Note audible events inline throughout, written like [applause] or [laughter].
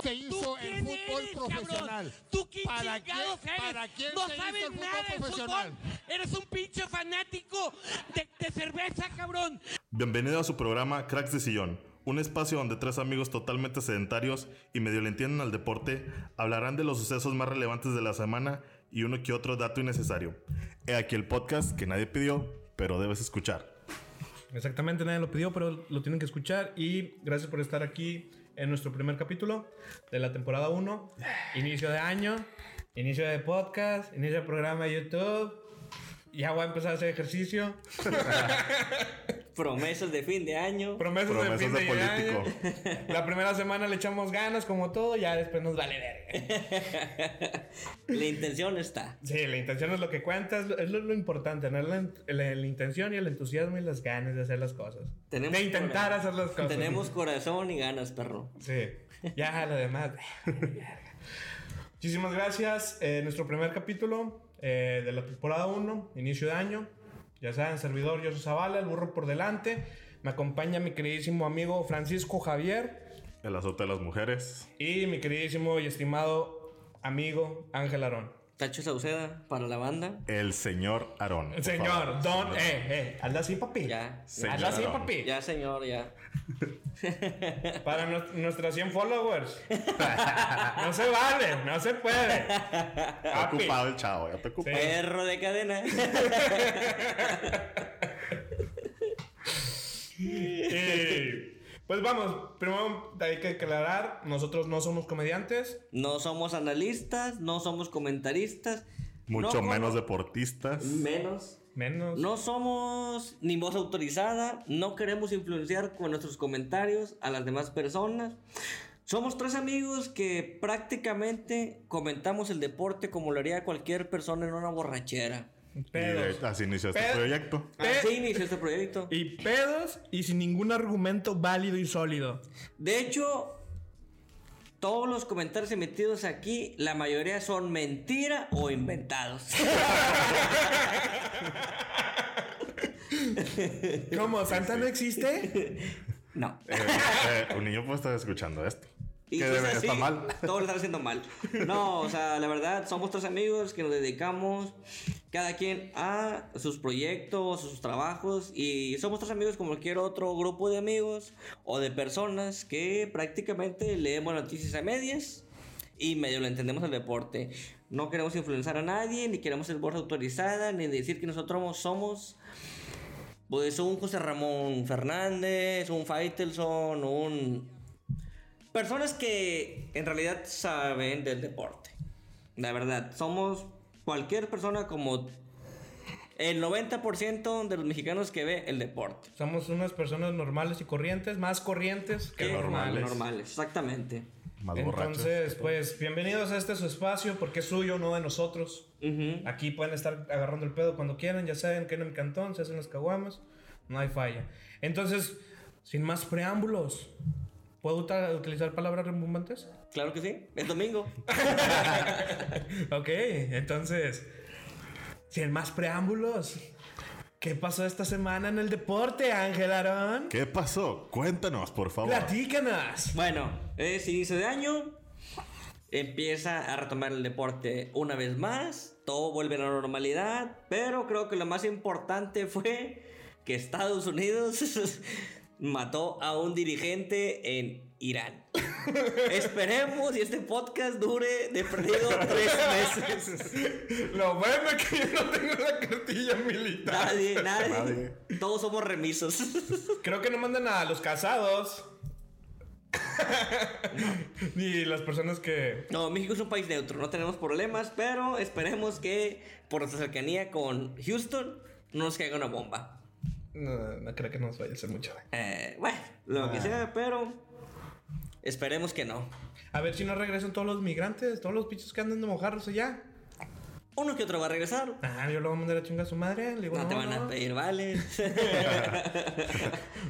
se hizo el fútbol eres, profesional? cabrón? ¿Tú quién ¿Para chingados quién- eres? para quién no se hizo sabes el fútbol nada de profesional? fútbol. Eres un pinche fanático de, de cerveza, cabrón. Bienvenido a su programa Cracks de Sillón, un espacio donde tres amigos totalmente sedentarios y medio le entienden al deporte hablarán de los sucesos más relevantes de la semana y uno que otro dato innecesario. He aquí el podcast que nadie pidió, pero debes escuchar. Exactamente, nadie lo pidió, pero lo tienen que escuchar. Y gracias por estar aquí en nuestro primer capítulo de la temporada 1. Inicio de año, inicio de podcast, inicio de programa de YouTube. Ya voy a empezar a hacer ejercicio. [laughs] Promesas de fin de año. Promesas, Promesas de fin de de, político. año. La primera semana le echamos ganas, como todo, ya después nos vale verga. La intención está. Sí, la intención es lo que cuenta, es lo, es lo- lo importante, ¿no? La, la- la intención y el entusiasmo y las ganas de hacer las cosas. Tenemos de intentar hacer las cosas. Tenemos corazón y ganas, perro. Sí, ya lo demás. Muchísimas gracias. Eh, nuestro primer capítulo eh, de la temporada 1, inicio de año. Ya saben, servidor José Zavala, el burro por delante. Me acompaña mi queridísimo amigo Francisco Javier El azote de las mujeres. y mi queridísimo y estimado amigo Ángel Arón. Tacho Sauceda para la banda. El señor Aarón. Señor, favor. don, Señor. eh, eh, hazla así, papi. Ya. Señor Hazla así, papi. Ya, señor, ya. [laughs] Para nues- nuestras 100 followers. [laughs] no se vale, no se puede. Está ocupado el chavo, ya te ocupado. Sí. Perro de cadena. Y, pues vamos, primero hay que aclarar, nosotros no somos comediantes. No somos analistas, no somos comentaristas. Mucho no menos deportistas. Menos. Menos. No somos ni voz autorizada, no queremos influenciar con nuestros comentarios a las demás personas. Somos tres amigos que prácticamente comentamos el deporte como lo haría cualquier persona en una borrachera. Y Pedos. de- así inició este Pe- proyecto. Pe- Así inició este proyecto. Y pedos y sin ningún argumento válido y sólido. De hecho, todos los comentarios emitidos aquí, la mayoría son mentira o inventados. ¿Cómo? ¿Santa no existe? [laughs] No. Eh, eh, un niño puede estar escuchando esto. Y que pues así, está mal. [laughs] Todo lo están haciendo mal. No, o sea, la verdad, somos tres amigos que nos dedicamos cada quien a sus proyectos, sus trabajos. Y somos tres amigos como cualquier otro grupo de amigos o de personas que prácticamente leemos noticias a medias. Y medio lo entendemos el deporte. No queremos influenciar a nadie, ni queremos ser voz autorizada, ni decir que nosotros somos pues un José Ramón Fernández, un Faitelson, un Personas que en realidad saben del deporte. La verdad, somos cualquier persona como el 90% de los mexicanos que ve el deporte. Somos unas personas normales y corrientes, más corrientes que Que normales. Normales, exactamente. Más. Entonces, pues, bienvenidos a este su espacio, porque es suyo, no de nosotros. Aquí pueden estar agarrando el pedo cuando quieran, ya saben que en mi cantón se hacen las caguamas, no hay falla. Entonces, sin más preámbulos, ¿puedo utilizar palabras rimbombantes? Claro que sí, es domingo. [laughs] ok, entonces, sin más preámbulos, ¿qué pasó esta semana en el deporte, Ángel Arón? ¿Qué pasó? Cuéntanos, por favor. Platícanos. Bueno, es inicio de año. Empieza a retomar el deporte una vez más. Todo vuelve a la normalidad. Pero creo que lo más importante fue que Estados Unidos [laughs] mató a un dirigente en Irán. [laughs] Esperemos y este podcast dure de perdido tres [laughs] meses. Lo bueno es que yo no tengo la cartilla militar. Nadie, [laughs] nadie. Nadie. Todos somos remisos. Creo que no mandan a los casados. Ni las personas que. No, México es un país neutro, no tenemos problemas, pero esperemos que por nuestra cercanía con Houston no nos caiga una bomba. No, no creo que nos vaya a hacer mucho. Eh, bueno, lo que sea, pero esperemos que no. A ver si no regresan todos los migrantes, todos los pichos que andan de mojarros allá. Uno que otro va a regresar. Ah, yo lo voy a mandar a chingar a su madre. Le digo, No no, te van no. a pedir, vale. [laughs]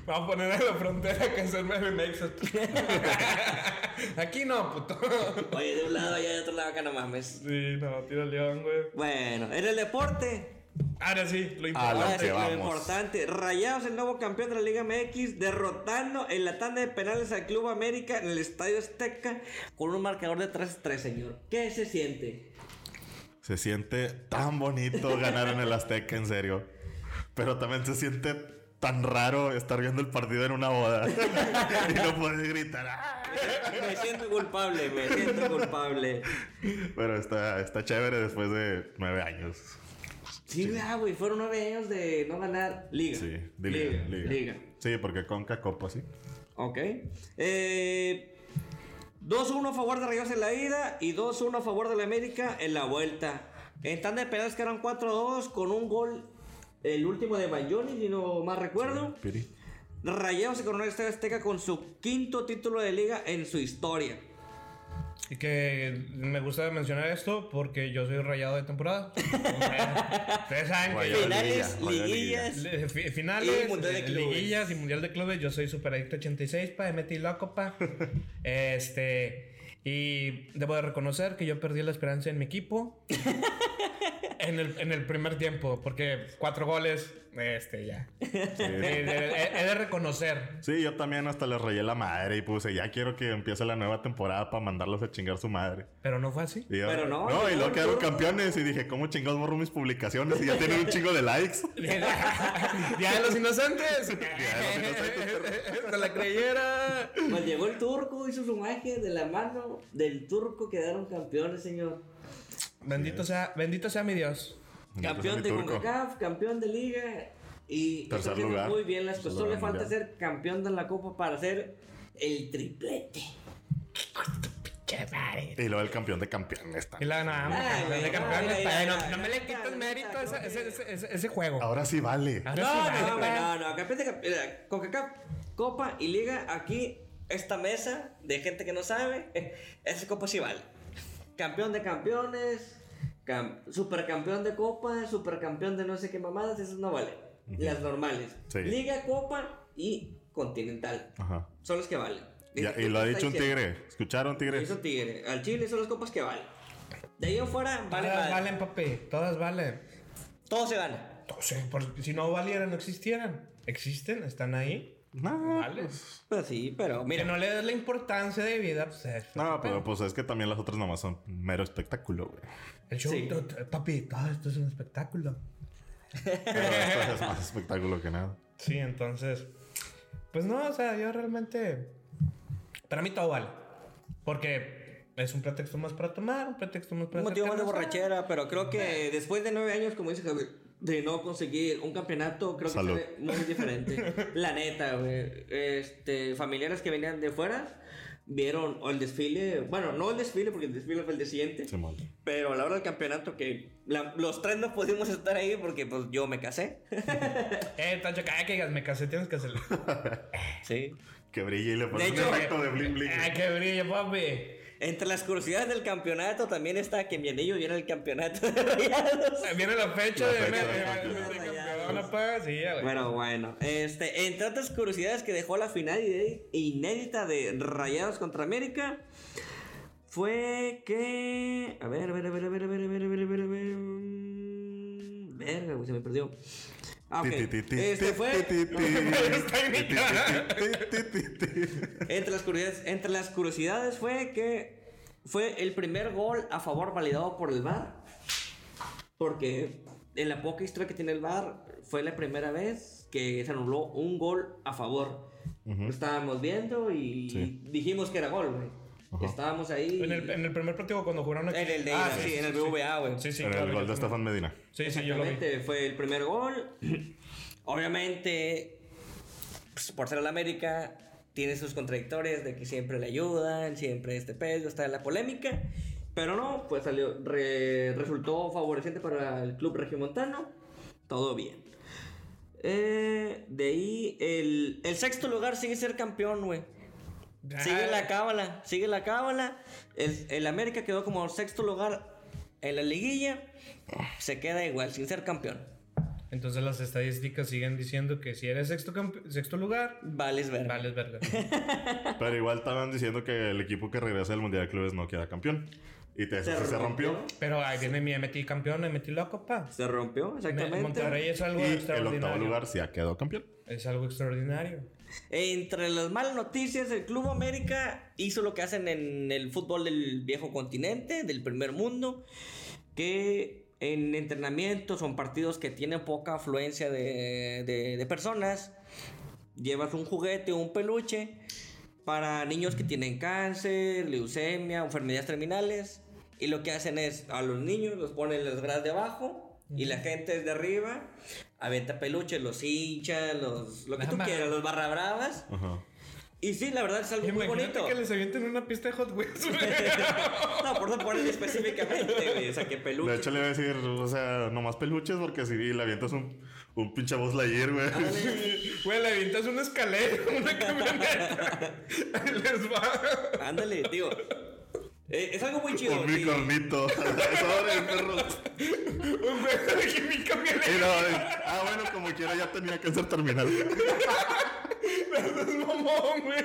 Vamos a poner en la frontera que hacerme el Nexus. Aquí no, puto. Oye, de un lado y de otro lado acá no mames. Sí, no, tira el león, güey. Bueno, en el deporte, Ahora sí, lo importante. lo Ahora que sí, lo vamos. importante. Rayados, el nuevo campeón de la Liga MX, derrotando en la tanda de penales al Club América en el Estadio Azteca con un marcador de 3-3, señor. ¿Qué se siente? Se siente tan bonito ganar en el Azteca, en serio. Pero también se siente tan raro estar viendo el partido en una boda [laughs] y no poder gritar. ¡ah! Me siento culpable, me siento culpable. Pero está, está chévere después de nueve años. Sí, vea, güey, fueron nueve años de no ganar Liga. Sí, de liga, liga. Sí, porque Conca Copa, sí. Ok. Eh, 2-1 a favor de Rayados en la ida y 2-1 a favor de la América en la vuelta. En tanda de penales quedaron 4-2 con un gol, el último de Bayoni, si no más recuerdo. Piri. Rayados se coronó el Estadio Azteca con su quinto título de liga en su historia. Y que me gusta mencionar esto porque yo soy rayado de temporada. Ustedes saben que Finales, liguillas. Le- fi- Finales, Y Mundial de Clubes. liguillas y mundial de clubes. Yo soy super adicto 86, pa, me metí loco, pa. [laughs] este. Y debo de reconocer que yo perdí la esperanza en mi equipo. [laughs] en, el, en el primer tiempo, porque cuatro goles, este, ya. Eh, eh, He de reconocer. Sí, yo también hasta les rayé la madre y puse, ya quiero que empiece la nueva temporada para mandarlos a chingar su madre. Pero no fue así. Y yo- Pero no, No, y luego quedaron no. campeones y dije, ¿cómo chingados borro mis publicaciones? Y ya tienen un chingo de likes. [laughs] Día de los inocentes. [laughs] inocentes, Se la creyera. Pues llegó el turco, hizo su magia de la mano del turco, quedaron campeones, señor. Bendito sea, bendito sea mi Dios. Campeón de. CONCACAF, campeón de liga y está haciendo lugar. muy bien las Tercer cosas. Solo le falta ser campeón de la Copa para hacer el triplete. Y luego el campeón de campeones. Y más, Ay, campeón de campeones, no, no me le ay, mérito ese, ay, ese, ay. ese, ese- ese juego. Ahora sí vale. Ahora No, sí, no, no, no, campeón de camp- mira, CONCACAF, Copa y Liga, aquí, esta mesa de gente que no sabe, [laughs] esa Copa sí vale. Campeón de campeones, cam- supercampeón de Copa, supercampeón de no sé qué mamadas, esas no valen. Las normales. Sí. Liga, Copa y Continental. Ajá. Son los que valen. Ya, y lo ha dicho un tigre. ¿Escucharon, tigre? Hizo tigre. Al Chile son las copas que valen. De ahí en fuera, vale Todas madre. valen, papi. Todas valen. Todo se gana. O sea, por- si no valieran, no existieran. Existen, están ahí. No, Vale. pues, Pues sí, pero Que mira. no le des la importancia de vida, pues es no, otro pero pues es que también las otras nomás son mero espectáculo, güey. El show, Sí. papi, todo esto es un espectáculo. Pero esto es más espectáculo que nada. Sí, entonces. Pues no, o sea, yo realmente. Para mí todo vale. Porque es un pretexto más para tomar, un pretexto más para Un motivo más de borrachera, pero creo que después de nueve años, como dice Javier, de no conseguir un campeonato, creo Salud. que fue muy diferente. [laughs] La neta, güey. Este, familiares que venían de fuera vieron el desfile, bueno, no el desfile porque el desfile fue el de siguiente, Simón. pero a la hora del campeonato que la- los tres no pudimos estar ahí porque pues yo me casé. [laughs] Eh, Tacho, cada que digas, me casé, tienes que hacerlo. sí. Que brille y le De pones un hecho- efecto de bling bling. Ay, qué brillo, papi. Entre las curiosidades del campeonato también está que mi anillo viene el campeonato de [laughs] Rayados. Eh, Viene la fecha La de, fecha de- campeonato. Sí, ya, güey. Bueno, bueno. Este, entre otras curiosidades que dejó la final inédita de Rayados contra América fue que. A ver, a ver, a ver, a ver, a ver, a ver, a ver, a ver, a ver. mm, Verga, güey, se me perdió. Ah, Este fue. [laughs] Entre las curiosidades, entre las curiosidades fue que fue el primer gol a favor validado por el VAR. Porque en la poca historia que tiene el VAR fue la primera vez que se anuló un gol a favor. Lo estábamos viendo y Sí. dijimos que era gol, güey. Ajá. Estábamos ahí. En el, en el primer partido cuando jugaron aquí. En el de Ah, ida, sí, en el BVA, güey. Sí, sí, En claro, el gol de. Estefan Medina. Sí, sí, yo lo vi. Fue el primer gol. [clears throat] Obviamente, pues, por ser el América, tiene sus contradictorias de que siempre le ayudan, siempre este pedo, está en la polémica. Pero no, pues salió, re- resultó favoreciente para el club regiomontano. Todo bien. Eh, de ahí, el, el sexto lugar sigue ser campeón, güey. Sigue Ah, la cábala, sigue la cábala. El, el América quedó como sexto lugar en la liguilla. Se queda igual, sin ser campeón. Entonces las estadísticas siguen diciendo que si eres sexto, sexto lugar, Vales ver. vales verga. [laughs] Pero igual estaban diciendo que el equipo que regresa del Mundial de Clubes no queda campeón. Y te, Se se, se rompió. Pero ahí viene mi metí campeón, me metí la copa. Se rompió, Me- exactamente. Monterrey es algo Y el extraordinario. octavo lugar sí ha quedado campeón. Es algo extraordinario. Entre las malas noticias, el Club América hizo lo que hacen en el fútbol del viejo continente, del primer mundo, que en entrenamientos son partidos que tienen poca afluencia de, personas, llevas un juguete o un peluche para niños que tienen cáncer, leucemia, enfermedades terminales, y lo que hacen es a los niños los ponen en las gradas de abajo y la gente desde arriba avienta peluches, los hincha, los, lo que No tú mames. quieras, los barra bravas. Ajá. Y sí, la verdad es algo muy Imagínate bonito. que les avienten una pista de Hot Wheels. güey. [laughs] no, por eso ponen específicamente, güey. O sea, que peluche. De hecho, le iba a decir, o sea, nomás peluches, porque si le avientas un, un pinche voz Lightyear, güey. [laughs] Güey, le avientas una escalera, [laughs] una camioneta. Les va. Ándale, digo. Eh, es algo muy chido. un sí. unicornito. Sobre, [laughs] perro. Un juego de química Y violenta. no, eh, ah, bueno, como quiera, ya tenía cáncer terminal. [laughs] Es mamón, güey.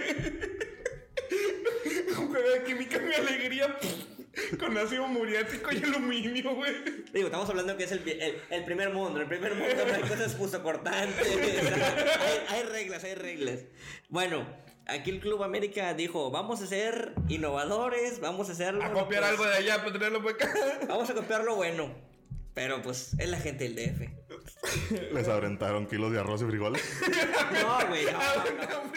Un juego de química mi alegría. Con ácido muriático y aluminio, güey. Digo, estamos hablando que es el, el, el primer mundo. El primer mundo no hay cosas pusocortantes. o [laughs] sea, hay, hay reglas, hay reglas. Bueno, aquí el Club América dijo: Vamos a ser innovadores, vamos a hacerlo. A copiar pues, algo de allá para traerlo para acá. [laughs] Vamos a copiar lo bueno. Pero pues es la gente del DF. Les aventaron kilos de arroz y frijoles. [laughs] No, güey, no, no.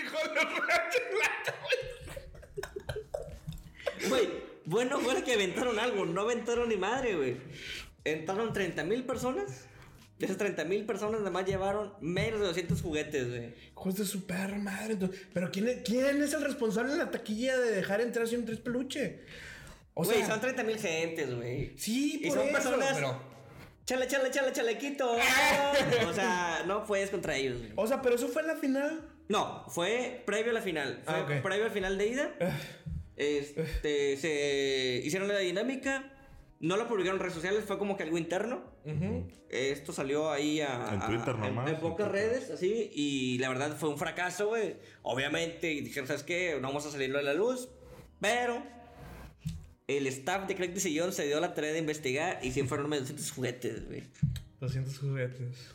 Güey. Güey, bueno fue que aventaron algo, no aventaron ni madre, güey. Entraron 30 mil personas. De esas 30 mil personas, nada más llevaron menos de 200 juguetes, güey. Hijos de su perra madre. Pero ¿quién es, ¿quién es el responsable en la taquilla de dejar entrar sin tres peluche? O Güey, sea, son 30 mil gentes, güey. sí, y por son eso, personas- pero- Chale, chale, chale, chalequito. o sea, no puedes contra ellos, güey. O sea, pero eso fue en la final. No, fue previo a la final. Fue Ah, ok. previo al final de ida. Este, se hicieron la dinámica. No lo publicaron en redes sociales, fue como que algo interno. Esto salió ahí a, En a- Twitter en- nomás, En, en pocas Twitter. redes, así. Y la verdad fue un fracaso, güey. Obviamente, y dijeron, ¿sabes qué? No vamos a salirlo a la luz. Pero el staff de Crack de Sillón se dio la tarea de investigar y sí fueron más de 200 juguetes, güey. 200 juguetes.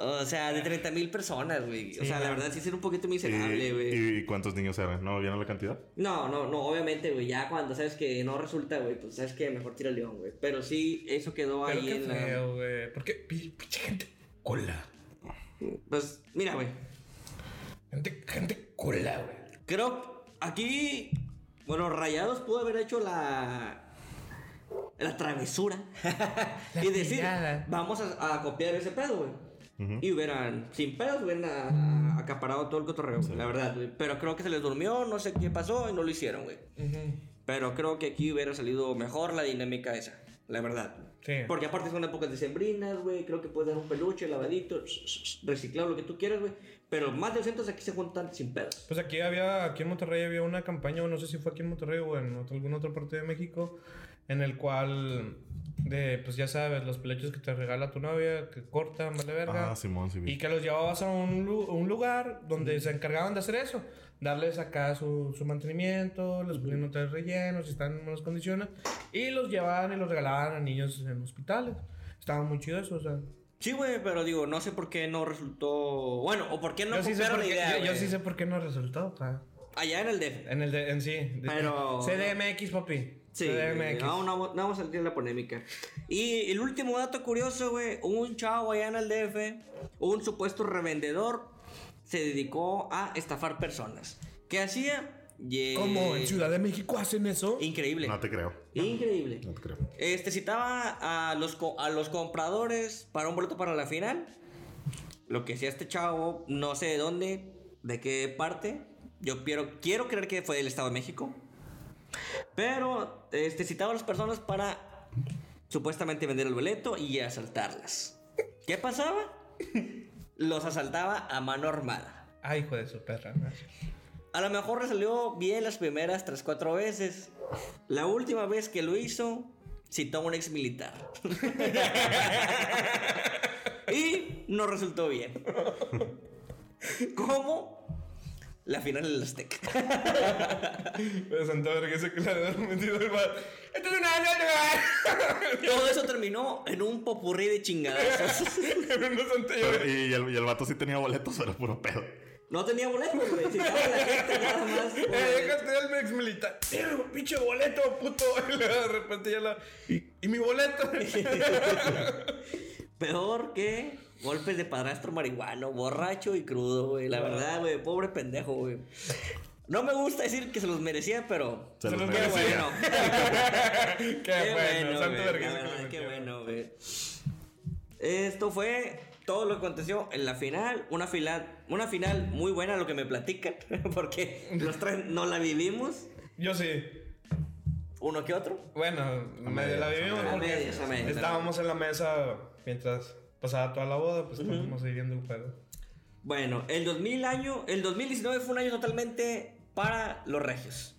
O sea, de 30 mil personas, güey. o sea, la verdad sí era un poquito ¿Y, miserable, güey. ¿Y cuántos niños eran? ¿No vieron la cantidad? No, no, no, obviamente, güey. Ya cuando sabes que no resulta, güey, pues sabes que mejor tira el león, güey. Pero sí, eso quedó Pero ahí qué en la. feo, güey. ¿Por qué? Pi- Pinche gente cola. Pues, mira, güey. Gente, gente cola, güey. Creo aquí, bueno, Rayados pudo haber hecho la la travesura [laughs] y decir, vamos a, a copiar ese pedo, güey. Y hubieran, sin pedos, hubieran a- acaparado todo el cotorreo, la verdad, güey. Pero creo que se les durmió, no sé qué pasó y no lo hicieron, güey. Pero creo que aquí hubiera salido mejor la dinámica esa, la verdad. Sí. Porque aparte son épocas decembrinas, güey. Creo que puedes dar un peluche, lavadito, reciclado, lo que tú quieras, güey. Pero más de 200 aquí se juntan sin pedos. Pues aquí había, aquí en Monterrey había una campaña, o no sé si fue aquí en Monterrey o en otra- alguna otra parte de México, en el cual, de, pues ya sabes, los peluches que te regala tu novia, que cortan, vale verga. Ah, Simón, sí. Y que los llevabas a un, lu- un lugar donde se encargaban de hacer eso. Darles acá su, su mantenimiento, les ponían hoteles rellenos, si están en buenas condiciones. Y los llevaban y los regalaban a niños en hospitales. Estaba muy chido eso, o sea. Sí, güey, pero digo, no sé por qué no resultó. Bueno, o por qué no yo, sí sé por la qué, idea. yo, sí sé por qué no resultó. sea, Allá en el DF. En el de, en sí. de- Pero- CDMX, papi. Sí, CDMX. no, no, no vamos a salir de la polémica. Y el último dato curioso, güey, un chavo allá en el DF, un supuesto revendedor, se dedicó a estafar personas. ¿Qué hacía? Ye- ¿Cómo? ¿En Ciudad de México hacen eso? Increíble. No te creo. Increíble. No te creo. Este citaba a los, a los compradores para un boleto para la final. Lo que hacía este chavo, no sé de dónde, de qué parte. Yo quiero, quiero creer que fue del Estado de México. Pero este, citaba a las personas para supuestamente vender el boleto y asaltarlas. ¿Qué pasaba? Los asaltaba a mano armada. Ay, hijo de su perra. A lo mejor le salió bien las primeras 3-4 veces. La última vez que lo hizo, citó a un ex militar. [laughs] Y no resultó bien. ¿Cómo? La final del Azteca. [laughs] De Santa Verga ese que le habían metido el bar. ¡Esto es una Todo eso terminó en un popurrí de. [laughs] Pero Santa Pero- y, el, y el vato sí tenía boletos, pero puro pedo. No tenía boletos, güey. Si estaba la gente nada más. [laughs] Eh, déjate del ex militar. Pinche boleto, puto. Y de repente ya la. ¿Y, y mi boleto? Peor que golpes de padrastro marihuano, borracho y crudo, güey. La verdad, güey, pobre pendejo, güey. No me gusta decir que se los merecía, pero. Se los los Qué merecía. [laughs] bueno. qué, Qué bueno, Santa güey. La verdad, qué bueno, güey. Esto fue todo lo que aconteció en la final. Una final, una final muy buena, lo que me platican, [laughs] porque los tres no la vivimos. Yo sí. Uno que otro. Bueno, medio la vivimos. medias, a porque medias, a medias. Estábamos en la mesa mientras pasaba toda la boda, pues estábamos ahí viendo el juego. Bueno, el 2000 año, el 2019 fue un año totalmente para los regios.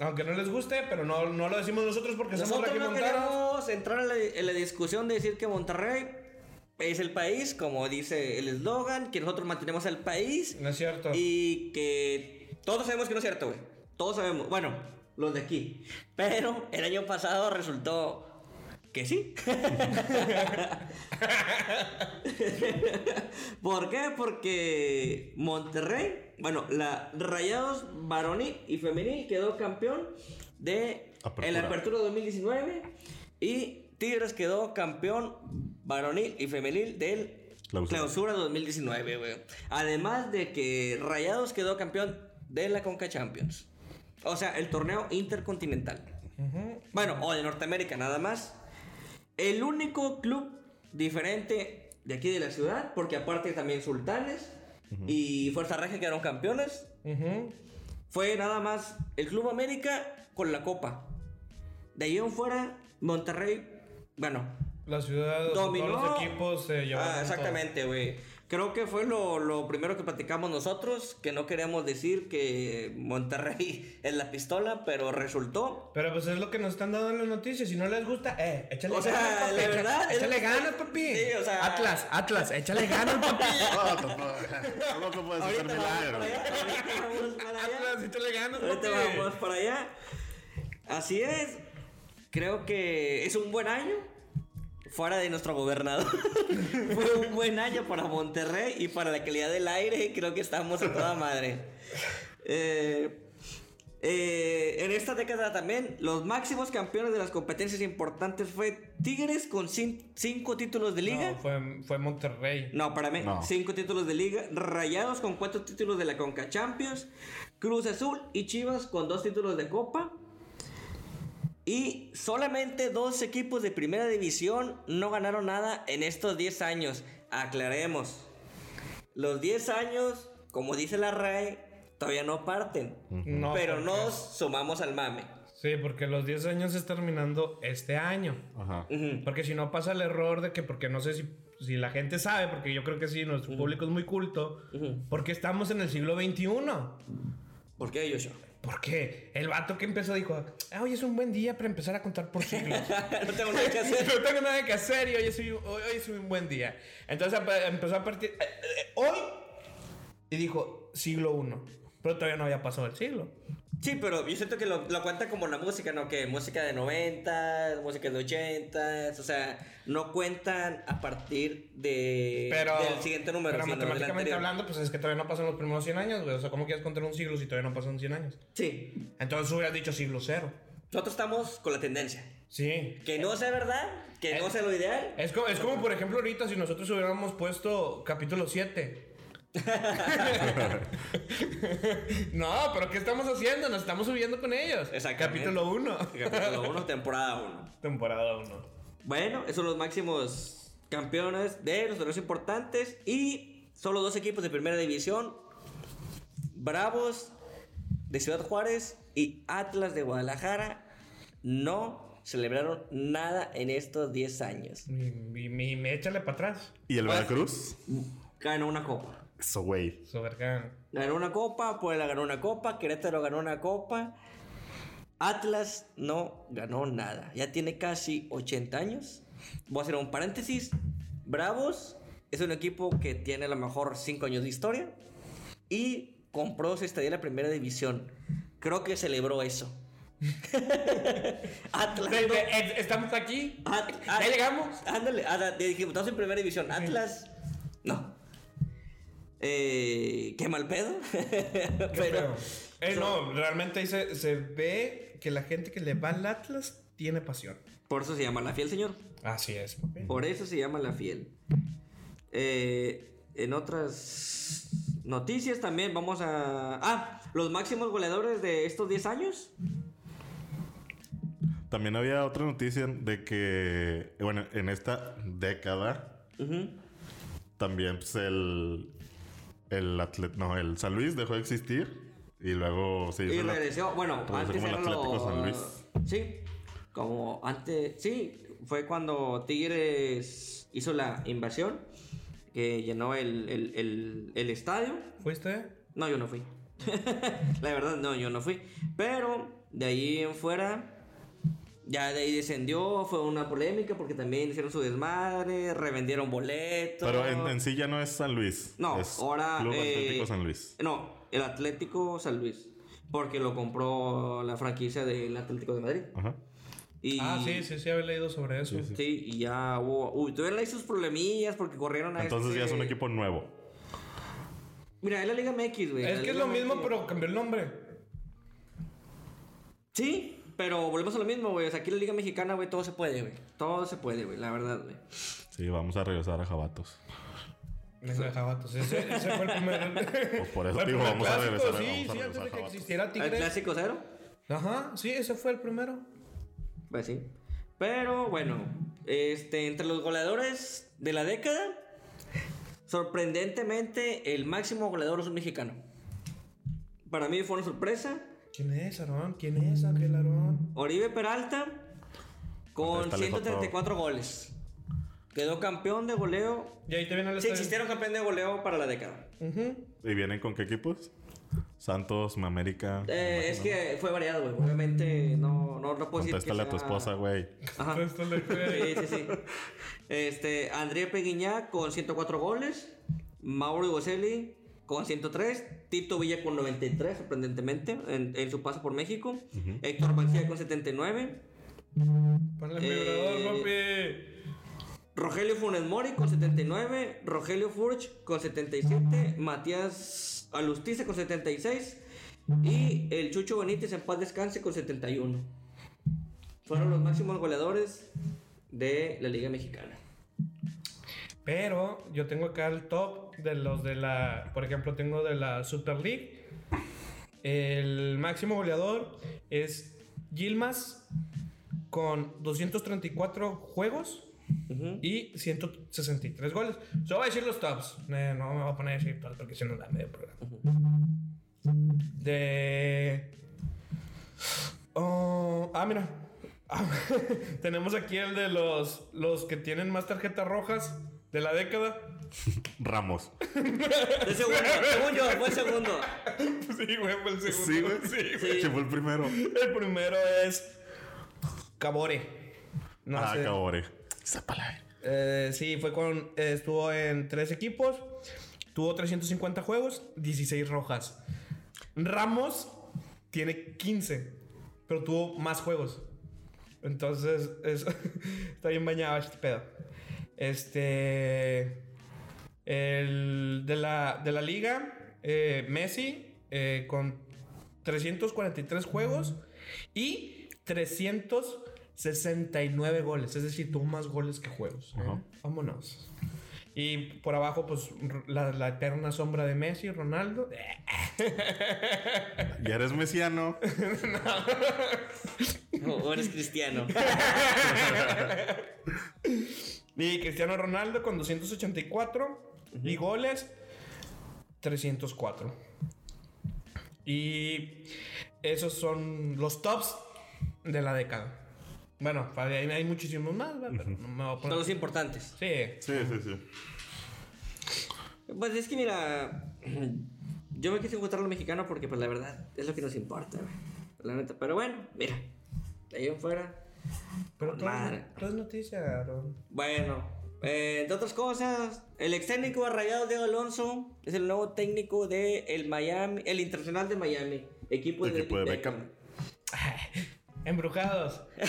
Aunque no les guste, pero no, no lo decimos nosotros porque somos Nosotros no regiomontanos. queremos entrar en la, en la discusión de decir que Monterrey es el país, como dice el eslogan, que nosotros mantenemos al país No es cierto. y que todos sabemos que no es cierto, güey. Todos sabemos. Bueno, los de aquí. Pero el año pasado resultó que sí. [laughs] ¿Por qué? Porque Monterrey, bueno, la Rayados varonil y femenil quedó campeón de Apertura. en la apertura 2019 y Tigres quedó campeón varonil y femenil del Clausura. clausura 2019, güey. Además de que Rayados quedó campeón de la Conca Champions. O sea, el torneo intercontinental. Bueno, o de Norteamérica nada más. El único club diferente de aquí de la ciudad, porque aparte también Sultanes y Fuerza Regia quedaron campeones, fue nada más el Club América con la Copa. De ahí en fuera, Monterrey, bueno, La ciudad, dominó. todos los equipos se llevaron. Ah, exactamente, güey. Creo que fue lo, lo primero que platicamos nosotros, que no queríamos decir que Monterrey [laughs] es la pistola, pero resultó. Pero pues es lo que nos están dando en las noticias. Si no les gusta, eh, échale O sea, ganas, papi. la echa- verdad, es- Échale ganas, papi. Sí, o sea- Atlas, Atlas, échale [laughs] ganas, papi. No, tampoco, tampoco puedes hacer Ahorita milagros. Ahorita. Atlas, échale ganas, Ahorita papi. vamos para allá. Así es. Creo que es un buen año. Fuera de nuestro gobernador. [laughs] Fue un buen año para Monterrey y para la calidad del aire. Creo que estamos a toda madre. Eh, eh, en esta década también, los máximos campeones de las competencias importantes fue Tigres con cin- cinco títulos de liga. No, fue, fue Monterrey. No, para mí, No. cinco títulos de liga. Rayados con cuatro títulos de la Conca Champions. Cruz Azul y Chivas con dos títulos de Copa. Y solamente dos equipos de primera división no ganaron nada en estos 10 años. Aclaremos. Los 10 años, como dice la RAE, todavía no parten. No, pero porque- nos sumamos al mame. Sí, porque los 10 años es terminando este año. Ajá. Porque si no pasa el error de que, porque no sé si, si la gente sabe, porque yo creo que sí, nuestro público es muy culto, porque estamos en el siglo XXI. ¿Por qué, Joshua? Porque el vato que empezó dijo, "Ah, hoy es un buen día para empezar a contar por [laughs] siglos. no tengo nada que hacer. [laughs] no tengo nada que hacer y hoy es, un- hoy, es un buen día. Entonces empezó a partir, eh, eh, hoy, y dijo siglo I, pero todavía no había pasado el siglo. Sí, pero yo siento que lo, lo cuenta como la música, ¿no? Que música de 90, música de 80, o sea, no cuentan a partir de, Pero, del siguiente número, pero matemáticamente hablando, pues es que todavía no pasan los primeros 100 años, güey. O sea, ¿cómo quieres contar un siglo si todavía no pasan 100 años? Sí, Entonces hubieras dicho siglo cero. nosotros estamos con la tendencia. Sí. Que no sea verdad, que no sea lo ideal. Es como, es como, por ejemplo, ahorita si nosotros hubiéramos puesto capítulo 7. [laughs] no, pero ¿qué estamos haciendo? Nos estamos subiendo con ellos. Exactamente. Capítulo 1. Capítulo 1, temporada 1. Temporada 1. Bueno, esos son los máximos campeones de los torneos importantes y solo dos equipos de primera división. Bravos de Ciudad Juárez y Atlas de Guadalajara no celebraron nada en estos 10 años. Mi- me échale para atrás. ¿Y el Pues- Veracruz? Ganó una copa. Eso, güey. Sobergan. Ganó una copa, Puebla ganó una copa, Querétaro ganó una copa. Atlas no ganó nada. Ya tiene casi 80 años. Voy a hacer un paréntesis. Bravos es un equipo que tiene a lo mejor 5 años de historia y compró su estadía en la primera división. Creo que celebró eso. [laughs] Atlas. De- no- de- ¿Estamos aquí? At- ¿Ya at- llegamos? Ándale, dijimos, estamos en primera división. Atlas, no. Eh, qué mal pedo. [laughs] Qué Pero. Eh, no, realmente ahí se, se ve que la gente que le va al Atlas tiene pasión. por eso se llama la fiel, señor. Así es, papi. Por eso se llama la fiel. Eh, en otras noticias también vamos a... Ah, los máximos goleadores de estos 10 años. También había otra noticia de que, bueno, en esta década también pues, el el atlet, no, el San Luis dejó de existir y luego se hizo Y la- regresó, bueno, regresó antes como el era Atlético lo... San Luis. Sí, como antes, sí, fue cuando Tigres hizo la invasión, que llenó el, el, el, el estadio. ¿Fuiste? No, yo no fui. [laughs] la verdad, no, yo no fui. Pero de ahí en fuera, ya de ahí descendió, fue una polémica porque también hicieron su desmadre, revendieron boletos. Pero en, en sí ya no es San Luis. No, es ahora. Club eh, Atlético San Luis. No, el Atlético San Luis. Porque lo compró la franquicia del Atlético de Madrid. Ajá. Y, Ah, sí, sí, sí, había leído sobre eso. Sí, y ya hubo. Uy, tuvieron ahí sus problemillas porque corrieron a Entonces este- ya es un equipo nuevo. Mira, es la Liga MX, güey. Es que es lo mismo, pero cambió el nombre. Sí, pero volvemos a lo mismo, güey. O sea, aquí en la Liga Mexicana, güey, todo se puede, güey. Todo se puede, güey, la verdad, güey. Sí, vamos a regresar a Jabatos. De Jabatos. Ese, ese fue el primer. [laughs] Pues por eso digo, vamos a clásico, regresar, Sí, vamos a sí, regresar antes a de que existiera ¿El clásico cero? Ajá, sí, ese fue el primero. Pues sí. Pero bueno, este, entre los goleadores de la década, sorprendentemente, el máximo goleador es un mexicano. Para mí fue una sorpresa. ¿Quién es, Aarón? ¿Quién es aquel Aarón? Oribe Peralta con Contéstale, Joto. 134 goles. Quedó campeón de goleo. Y ahí te viene el Sí, existieron campeón de goleo para la década. ¿Y vienen con qué equipos? Santos, América. Eh, es que fue variado, güey. Obviamente no, no, no puedo decir Contéstale a tu sea- esposa, güey. Ajá. [laughs] Contéstale, güey. Sí, sí, sí. Este, André Peguiñá con 104 goles. Mauro Boselli con 103. Tito Villa con 93, sorprendentemente, en, en su paso por México. Héctor García con 79. Ponle el Eh, vibrador, papi. Rogelio Funes Mori con 79. Rogelio Furch con 77. Matías Alustiza con 76. Y el Chucho Benítez en paz descanse con 71. Fueron los máximos goleadores de la Liga Mexicana. Pero yo tengo acá el top de los de la. Por ejemplo, tengo de la Super League. El máximo goleador es Gilmas con 234 juegos Ujú. y 163 goles. Yo voy a decir los tops. Eh, no me voy a poner a decir todos porque si no da medio programa. De. Oh, ah, mira. [laughs] Ah, [laughs] Tenemos aquí el de los, los que tienen más tarjetas rojas de la década. [laughs] Ramos. De segundo, según yo, fue el segundo. [laughs] Sí, güey, fue el segundo. Sí, güey. Sí, Sí. Que fue el primero. El primero es Cabore. No ah, sé. Cabore. Esa palabra. Eh, sí, fue con. eh, estuvo en tres equipos. Tuvo 350 juegos, 16 rojas. Ramos tiene 15, pero tuvo más juegos. Entonces, es- [laughs] está bien bañado este pedo. Este. El de la, de la liga, eh, Messi, eh, con 343 juegos y 369 goles. Es decir, tuvo más goles que juegos. ¿eh? Vámonos. Y por abajo, pues, la, la eterna sombra de Messi, Ronaldo. [laughs] Ya eres mesiano. [laughs] O o eres cristiano. [laughs] Y Cristiano Ronaldo con 284. Y goles, 304. Y esos son los tops de la década. Bueno, ahí hay muchísimos más, ¿verdad? pero no me voy a Son poner. los importantes. Sí. Sí, sí, sí. Pues es que mira, yo me quise encontrar lo mexicano porque pues la verdad es lo que nos importa. La neta, pero bueno, mira, de ahí en fuera. Pero todo, madre. todo es noticia, Aaron. Bueno, Eh, entre otras cosas, el ex técnico de Rayados Diego Alonso es el nuevo técnico de el Miami, el Internacional de Miami, equipo de, Equipo de David Beckham. [laughs] Embrujados. [laughs]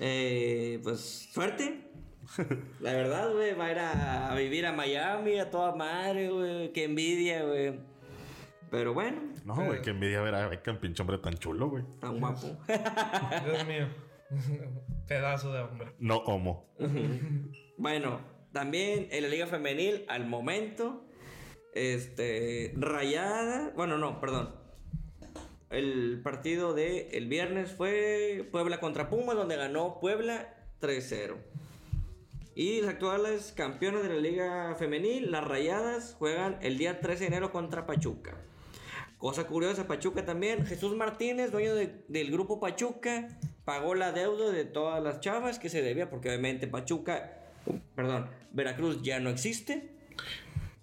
Eh, pues suerte. La verdad, güey, va a ir a, a vivir a Miami a toda madre, güey. Qué envidia, güey. Pero bueno, No, güey, qué envidia ver a Beckham, pinche hombre tan chulo, güey. tan guapo. [laughs] Dios mío. [laughs] Pedazo de hombre. No homo. bueno, también en la Liga Femenil, al momento, este, rayada. Bueno, no, perdón. El partido de el viernes fue Puebla contra Pumas, donde ganó Puebla 3-0. Y las actuales campeonas de la Liga Femenil, las Rayadas, juegan el día 13 de enero contra Pachuca. Cosa curiosa, Pachuca también. Jesús Martínez, dueño de- del grupo Pachuca, pagó la deuda de todas las chavas que se debía, porque obviamente Pachuca, perdón, Veracruz ya no existe.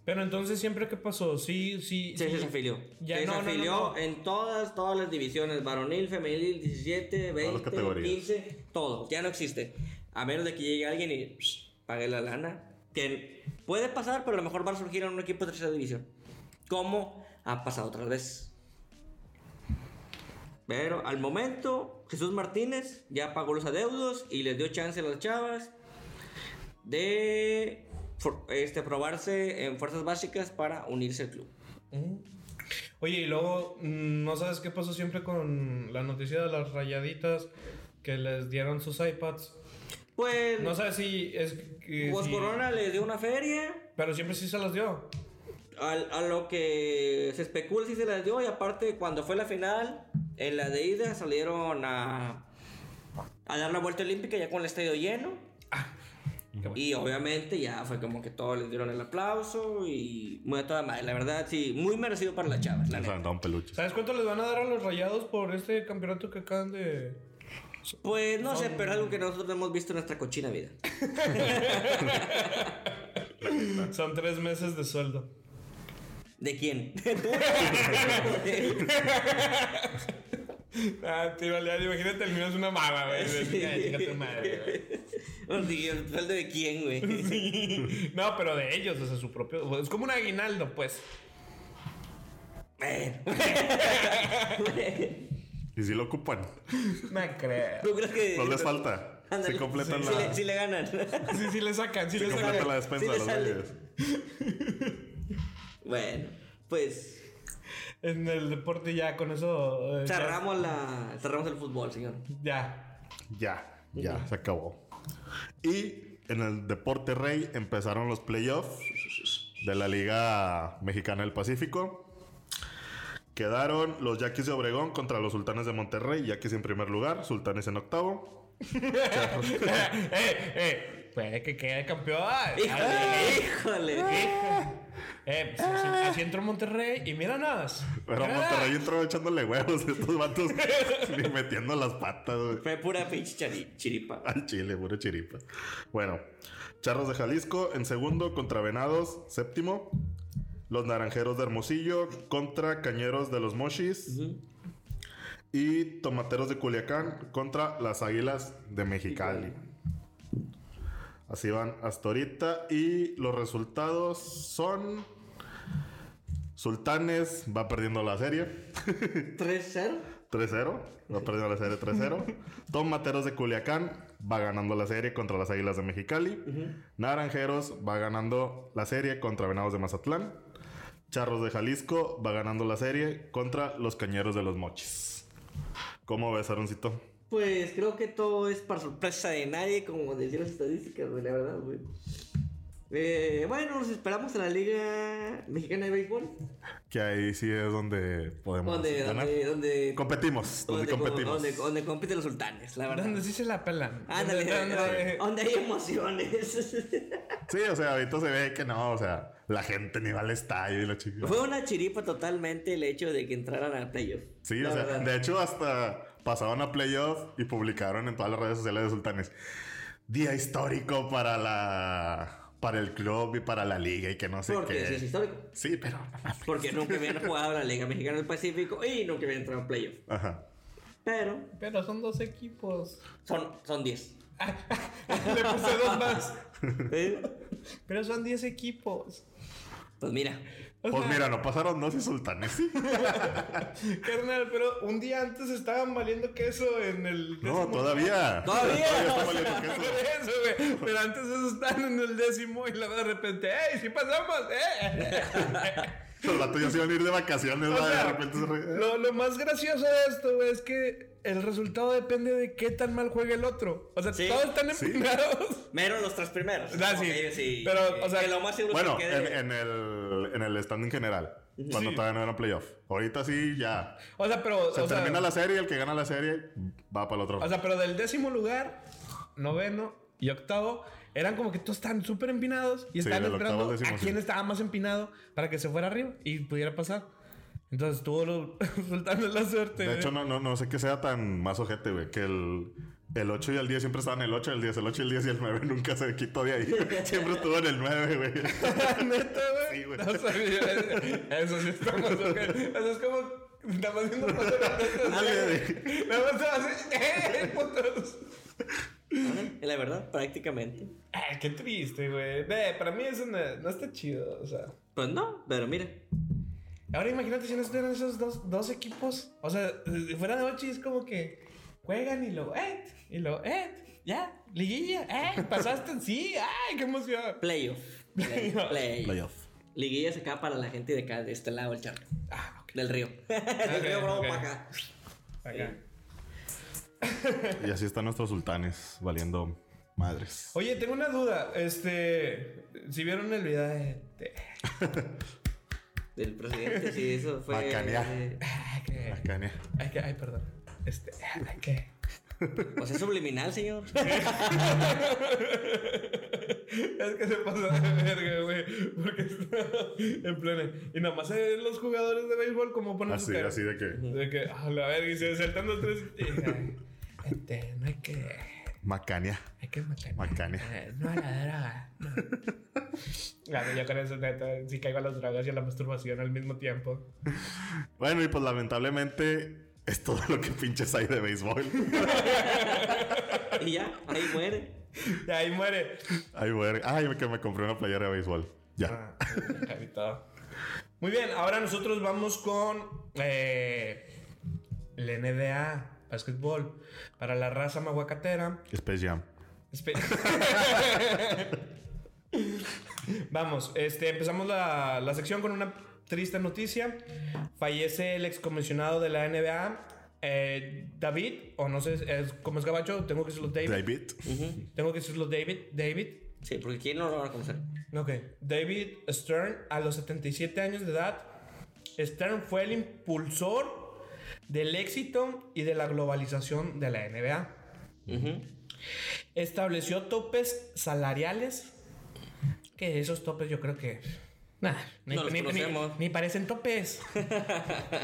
Pero entonces, ¿siempre qué pasó? Sí, sí. Se sí. desafilió. Ya, se no, no, no, desafilió no. en todas, todas las divisiones: varonil, femenil, 17, 20, categorías. 15, todo. Ya no existe. A menos de que llegue alguien y psh, pague la lana. Que puede pasar, pero a lo mejor va a surgir en un equipo de tercera división. Como ha pasado otras veces. Pero al momento, Jesús Martínez ya pagó los adeudos y les dio chance a las chavas de este, probarse en fuerzas básicas para unirse al club. Oye, y luego, mm, ¿no sabes qué pasó siempre con la noticia de las rayaditas que les dieron sus iPads? Pues, No sabes si es que. pues si- Corona les dio una feria. Pero siempre sí se las dio. Al- a lo que se especula si se las dio. Y aparte, cuando fue la final, en la de ida salieron a, a dar la vuelta olímpica ya con el estadio lleno. Bueno. Y obviamente ya fue como que todos les dieron el aplauso. Y muy a toda madre. La verdad, sí, muy merecido para las chavas. La peluches. ¿Sabes cuánto les van a dar a los rayados por este campeonato que acaban de. Pues no sé, pero es algo que nosotros no hemos visto en nuestra cochina vida. [laughs] Son tres meses de sueldo. ¿De quién? [laughs] [laughs] Ah, tío, imagínate el mío es una mala, güey. Chica tu madre, güey. Oye, ¿El sueldo de quién, güey? [laughs] No, pero de ellos, o sea, su propio. Es como un aguinaldo, pues. Y si lo ocupan. No creo. ¿Tú crees que.? No les falta. Ándale. Se completan Sí, la, le, sí le ganan. Sí, sí le sacan, sí se le sacan. la despensa Sí de los. Bueno, pues. En el deporte ya, con eso. eh, ya- Cerramos, la, cerramos el fútbol, señor. Ya. Ya, ya, se acabó. Y en el Deporte Rey empezaron los playoffs de la Liga Mexicana del Pacífico. Quedaron los Yaquis de Obregón contra los Sultanes de Monterrey, Yaquis en primer lugar, Sultanes en octavo. [laughs] eh, eh. Puede que quede campeón. [laughs] ¡Híjole! Eh, pues, así, así entró Monterrey y míranos. Pero Míranos. Monterrey entró echándole huevos estos vatos ni metiendo las patas Fue pura pinche chiripa. al chile, puro chiripa. Bueno, Charros de Jalisco en segundo contra Venados, séptimo. Los Naranjeros de Hermosillo contra Cañeros de los Mochis. Y Tomateros de Culiacán contra las Águilas de Mexicali. Así van hasta ahorita. Y los resultados son... Sultanes va perdiendo la serie. [laughs] 3-0. 3-0. Va perdiendo la serie 3-0. Tomateros de Culiacán va ganando la serie contra las Águilas de Mexicali. Naranjeros va ganando la serie contra Venados de Mazatlán. Charros de Jalisco va ganando la serie contra los Cañeros de los Mochis. ¿Cómo ves, Aroncito? Pues creo que todo es para sorpresa de nadie, como decían las estadísticas, güey, la verdad, güey. Eh, bueno, nos esperamos en la Liga Mexicana de Béisbol. Que ahí sí es donde podemos Donde, ganar. donde, donde, Competimos, donde, competimos. Donde, donde compiten los sultanes, la verdad. Donde sí se la pelan. Ándale, Donde- donde- donde hay emociones. [laughs] Sí, o sea, ahorita se ve que no, o sea, la gente ni va al estadio y la chica. Fue una chiripa totalmente el hecho de que entraran al playoff. Sí, La o sea, verdad. de hecho hasta pasaban a playoff y publicaron en todas las redes sociales de Sultanes. Día histórico para la para el club y para la liga y que no sé Porque qué. sí es histórico. Sí, pero no mames. Porque nunca habían jugado la Liga Mexicana del Pacífico y nunca habían entrado a playoff. Ajá. Pero Pero son dos equipos. son, son 10. [laughs] Le puse dos más. [laughs] Pero son 10 equipos. Pues mira. O Pues sea, mira, no pasaron dos y sultanes. [laughs] Carnal, pero un día antes estaban valiendo queso en el. No, décimo todavía. Todavía. está valiendo [laughs] Por queso. eso, güey. Pero antes esos están en el décimo y luego de repente, ¡ey! ¡Sí pasamos! ¡eh! [laughs] Los vatos ya se iban a ir de vacaciones, O de repente se re- lo, lo más gracioso de esto, güey, es que el resultado depende de qué tan mal juegue el otro. O sea, Sí. todos están Sí. empinados. Menos los tres primeros. Ah, sí. Sí. Pero, o sea, que lo más seguro Bueno, que quede- en, en el, en el standing general. Cuando Sí. todavía no eran playoff. Ahorita sí, ya. O sea, pero. Se o sea, termina la serie, el que gana la serie va para el otro. O sea, pero del décimo lugar, noveno y octavo, eran como que todos estaban súper empinados y Sí, estaban octavo esperando a sí. quién estaba más empinado para que se fuera arriba y pudiera pasar. Entonces tuvo los [laughs] resultados la suerte. de güey. hecho, no, no, no sé que sea tan más ojete, güey. Que el, el 8 y el 10 siempre estaban el 8, el 10, el 8 y el 10 y el 9 [laughs] nunca se quitó de ahí. [laughs] siempre estuvo en el 9, güey. Neta, güey. Sí, güey. No sabía. Eso sí está más ojete. Eso es como. Nada más viendo pasar Nada más se va a hacer. ¡Eh, putos! La verdad, prácticamente. Ay, qué triste, güey. Para mí eso no, no está chido, o sea. Pues no, pero mira. Ahora imagínate si no estuvieran esos dos, dos equipos. O sea, fuera de ocho y es como que juegan y lo, eh, y lo, eh, ya, liguilla, eh, pasaste, [laughs] sí, ay, qué emoción. Playoff. Play- Playoff. Play. Playoff. Liguillas acá para la gente de acá, de este lado del charco. Ah, ok. Del río. [laughs] del río ok. para acá. Acá. [laughs] Y así están nuestros sultanes valiendo madres. Oye, tengo una duda. Este, si vieron el video de. de- [laughs] Del presidente, sí, eso fue. Bacanear. eh, ay, que, ay, que, ay, perdón. Este, ay, que. [laughs] Pues es subliminal, señor. [laughs] Es que se pasó de verga, güey. Porque está en pleno. Y nada más se ven los jugadores de béisbol como ponen su Así, cara. así de que. De que, a la verga, y se saltan los tres. Y, este, no hay que. Macania. Hay que matar. Macania. Eh, No a la droga. No. Claro, yo con eso, neta, sí caigo a las drogas y a la masturbación al mismo tiempo. Bueno, y pues lamentablemente es todo lo que pinches hay de béisbol. y ya, ahí muere. Y ahí muere. Ay, güey. Ay, que me compré una playera de béisbol. Ya. Ah. Muy bien, ahora nosotros vamos con eh, la NBA, básquetbol, para la raza maguacatera. Space Jam. Espe- [laughs] Vamos, este, empezamos la, la sección con una triste noticia. Fallece el excomisionado de la NBA, eh, David, o no sé es- cómo es gabacho, tengo que decirlo David. David. Tengo que decirlo David. David. Sí, porque quién no lo va a conocer. Ok. David Stern, a los 77 años de edad, Stern fue el impulsor del éxito y de la globalización de la NBA. Estableció topes salariales. Que esos topes yo creo que. Nah, ni, No los ni- ni- conocemos. ni parecen topes.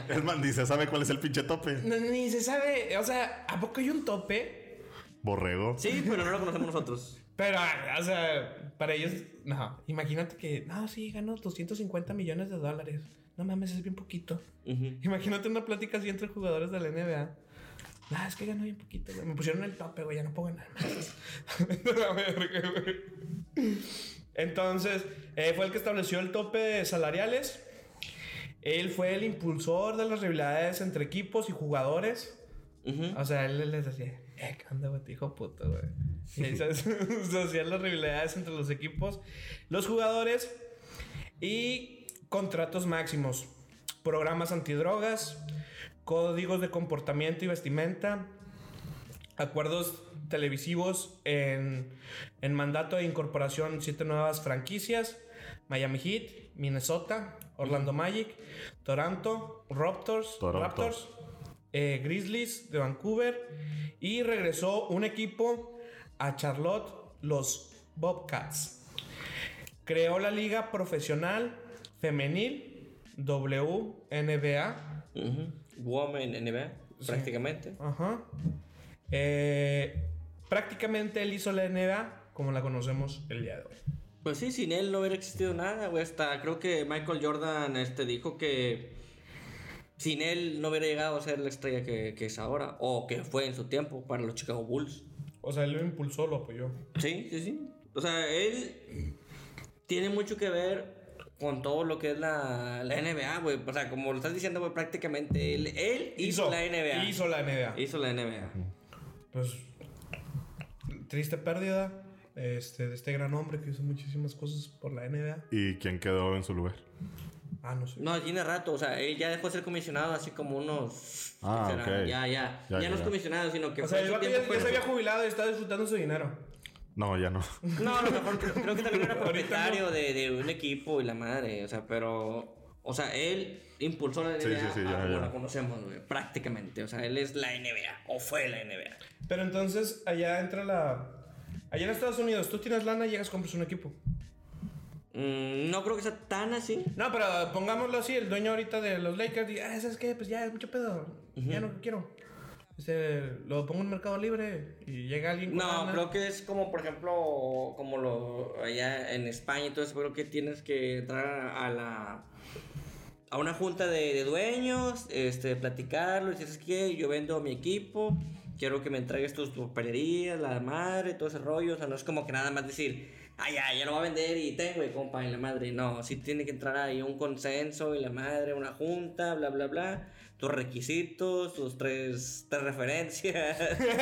El man dice, ¿sabe cuál es el pinche tope? No, ni se sabe. O sea, ¿a poco hay un tope? Borrego. Sí, pero no lo conocemos nosotros. Pero, o sea, para ellos. No, imagínate que. No, sí, gano 250 millones de dólares. No mames, es bien poquito. Imagínate una plática así entre jugadores de la NBA. Ah, es que ganó bien poquito, güey. Me pusieron el tope, güey. Ya no puedo ganar más. [laughs] Entonces, eh, fue el que estableció el tope salariales. Él fue el impulsor de las rivalidades entre equipos y jugadores. Ujú. O sea, él les decía, eh, ¿qué onda, güey? Hijo puto, güey. Y [laughs] se hacían las rivalidades entre los equipos, los jugadores y contratos máximos, programas antidrogas, códigos de comportamiento y vestimenta, acuerdos televisivos en, en mandato de incorporación, siete nuevas franquicias, Miami Heat, Minnesota, Orlando Magic, Toronto, Raptors, Toronto. Raptors eh, Grizzlies de Vancouver y regresó un equipo a Charlotte, los Bobcats. Creó la liga profesional femenil WNBA. Ujú. Woman NBA, prácticamente. Ajá. Eh, prácticamente él hizo la NBA como la conocemos el día de hoy. Pues sí, sin él no hubiera existido nada, güey. Hasta creo que Michael Jordan este, dijo que sin él no hubiera llegado a ser la estrella que, que es ahora, o que fue en su tiempo para los Chicago Bulls. O sea, él lo impulsó, lo apoyó. Sí, sí, sí. O sea, él tiene mucho que ver con todo lo que es la, la NBA, güey. O sea, como lo estás diciendo, güey, prácticamente él, él hizo, la NBA. Hizo la NBA. Hizo la NBA. Pues, triste pérdida este, de este gran hombre que hizo muchísimas cosas por la NBA. ¿Y quién quedó en su lugar? Ah, no sé. No, tiene rato, o sea, él ya dejó de ser comisionado así como unos... Ah, ¿qué será? ok. Ya, ya, Ya, ya. ya, no es comisionado, sino que O fue sea, el ya, se había jubilado y está disfrutando su dinero. No, ya no. No, a lo mejor creo, creo que también era propietario de, de un equipo y la madre, o sea, pero... O sea, él impulsó la NBA Sí, sí, sí, ya. la conocemos, güey, prácticamente. O sea, él es la NBA, o fue la NBA. Pero entonces, allá entra la. Allá en Estados Unidos, tú tienes lana y llegas, compras un equipo. Mm, no creo que sea tan así. No, pero pongámoslo así: el dueño ahorita de los Lakers dice, ah, ¿sabes qué? Pues ya es mucho pedo. Ya no quiero. Este, lo pongo en Mercado Libre y llega alguien con No, creo que es como, por ejemplo, como lo allá en España y todo eso, creo que tienes que entrar a la a una junta de, de dueños, este, platicarlo, y dices que yo vendo mi equipo, quiero que me entregues tus papelerías, la madre, todo ese rollo, o sea, no es como que nada más decir, ah, ya, ya lo voy a vender y tengo, y compa, y la madre, no, sí tiene que entrar ahí un consenso y la madre, una junta, bla, bla, bla, tus requisitos, tus tres, tres referencias,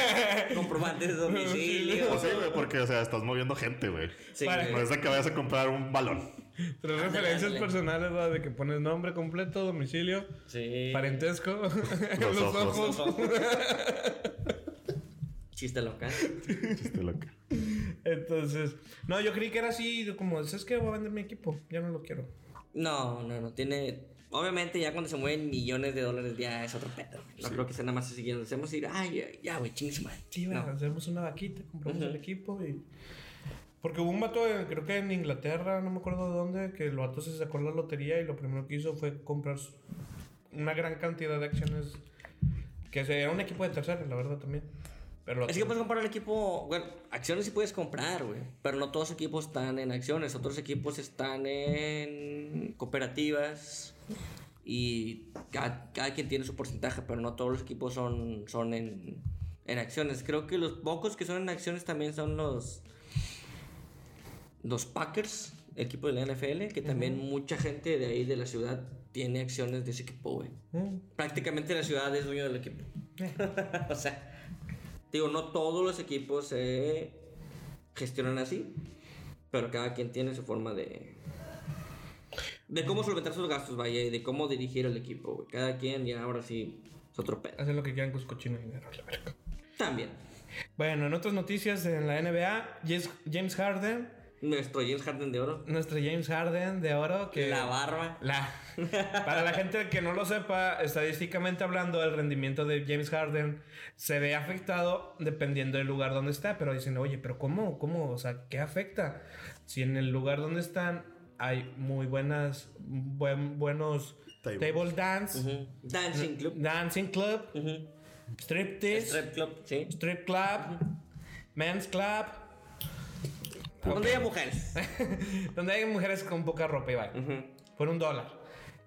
[laughs] comprobantes de domicilio. Pues sí, güey, porque, o sea, estás moviendo gente, güey. Sí, güey. No es de que vayas a comprar un balón. Tres Ándale, referencias ándale. personales, ¿verdad? De que pones nombre completo, domicilio, Sí. parentesco, [laughs] Los los, ojos. ojos. [laughs] Chiste local. Chiste loca. Entonces, no, yo creí que era así, como, ¿sabes qué? Voy a vender mi equipo, ya no lo quiero. No, no, no. Tiene. Obviamente, ya cuando se mueven millones de dólares, ya es otro pedo. No creo que sea nada más así siguiendo. Hacemos ir, ay, ya, güey, chingues, madre. Sí, no. va, hacemos una vaquita, compramos Ujú. el equipo y... Porque hubo un vato, en- creo que en Inglaterra, no me acuerdo de dónde, que el vato se sacó la lotería y lo primero que hizo fue comprar una gran cantidad de acciones. Que era un equipo de tercera, la verdad también. Pero Es que puedes comprar el equipo. Bueno, acciones sí puedes comprar, güey. Pero no todos los equipos están en acciones. Otros equipos están en cooperativas. Y cada, cada quien tiene su porcentaje. Pero no todos los equipos son, son en, en acciones. Creo que los pocos que son en acciones también son los. Los Packers, equipo de la NFL. Que también mucha gente de ahí de la ciudad tiene acciones de ese equipo, güey. Mm, Prácticamente la ciudad es dueño del equipo. [laughs] o sea, digo, no todos los equipos se gestionan así, pero cada quien tiene su forma de. De cómo solventar sus gastos, vaya, y de cómo dirigir el equipo, güey. Cada quien ya ahora sí es otro pedo. hacen lo que quieran con su cochino dinero, la verga. También, Bueno, en otras noticias en la NBA, James- Harden, nuestro James Harden de oro, nuestro James Harden de oro, que... la barba. La, [laughs] para la gente que no lo sepa, estadísticamente hablando, el rendimiento de James Harden se ve afectado dependiendo del lugar donde está. Pero dicen, oye, pero ¿cómo? ¿Cómo? O sea, ¿qué afecta? Si en el lugar donde están hay muy buenas, buen- buenos table dance. Dancing Club. dancing club, striptease, Strip Club, sí. strip club, men's club, Donde hay mujeres. [laughs] donde hay mujeres con poca ropa y vaya. Por un dólar.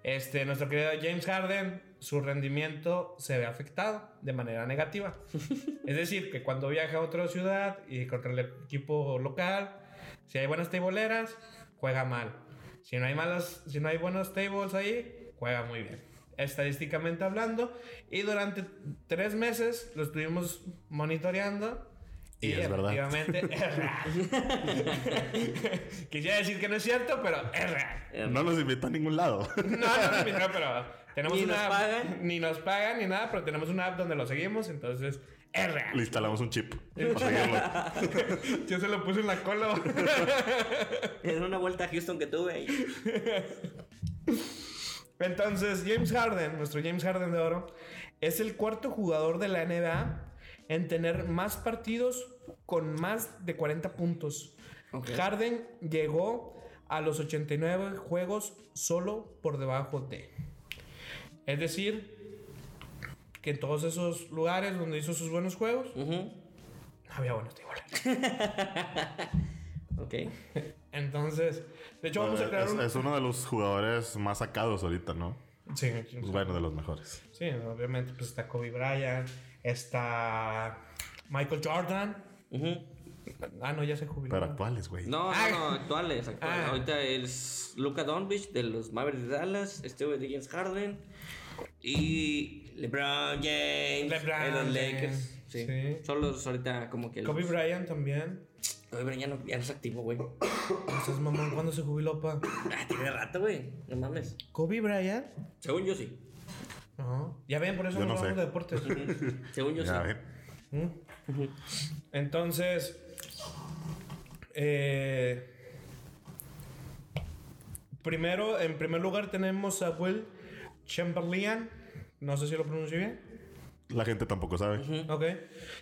Este, nuestro querido James Harden, su rendimiento se ve afectado de manera negativa. [laughs] es decir, que cuando viaja a otra ciudad y contra el equipo local, si hay buenas tableeras, juega mal. Si no hay malas, si no hay buenos tables ahí, juega muy bien. Estadísticamente hablando, y durante tres meses lo estuvimos monitoreando. Y es verdad. efectivamente es real. [laughs] Quisiera decir que no es cierto, pero es real. No nos invitó a ningún lado. [laughs] No, no, no, no, pero tenemos Ni una nos app- pagan. Ni nos pagan ni nada, pero tenemos una app donde lo seguimos, entonces es real. Le instalamos un chip. [laughs] para seguirlo. Yo se lo puse en la cola. [laughs] En una vuelta a Houston que tuve ahí. Entonces, James Harden, nuestro James Harden de oro, es el cuarto jugador de la NBA en tener más partidos con más de 40 puntos. Harden llegó a los 89 juegos solo por debajo de. Es decir, que en todos esos lugares donde hizo sus buenos juegos, no había buenos igual. [laughs] Ok. Entonces, de hecho, vamos a crear es, un. es uno de los jugadores más sacados ahorita, ¿no? Sí, Pues bueno, de los mejores. sí, obviamente pues está Kobe Bryant, está Michael Jordan. Ah, no, ya se jubiló. Pero actuales, güey. No, Ah. no, no, actuales, actuales. Ah. Ahorita es Luka Doncic de los Mavericks de Dallas, de James Harden y LeBron James LeBron de los James, Lakers. Sí. sí. Son los ahorita como que los... Kobe Bryant también. Kobe Bryant ya no, ya no es activo, güey. [coughs] Estás mamón, ¿cuándo se jubiló, pa? Ah, tiene rato, güey. No mames. Kobe Bryant. Según yo sí. Ya ven, por eso Yo no sé. de deportes. Según yo Ya sí. ven. ¿Mm? Entonces, eh, primero, en primer lugar tenemos a Will Chamberlain. No sé si lo pronuncio bien. La gente tampoco sabe. Ok.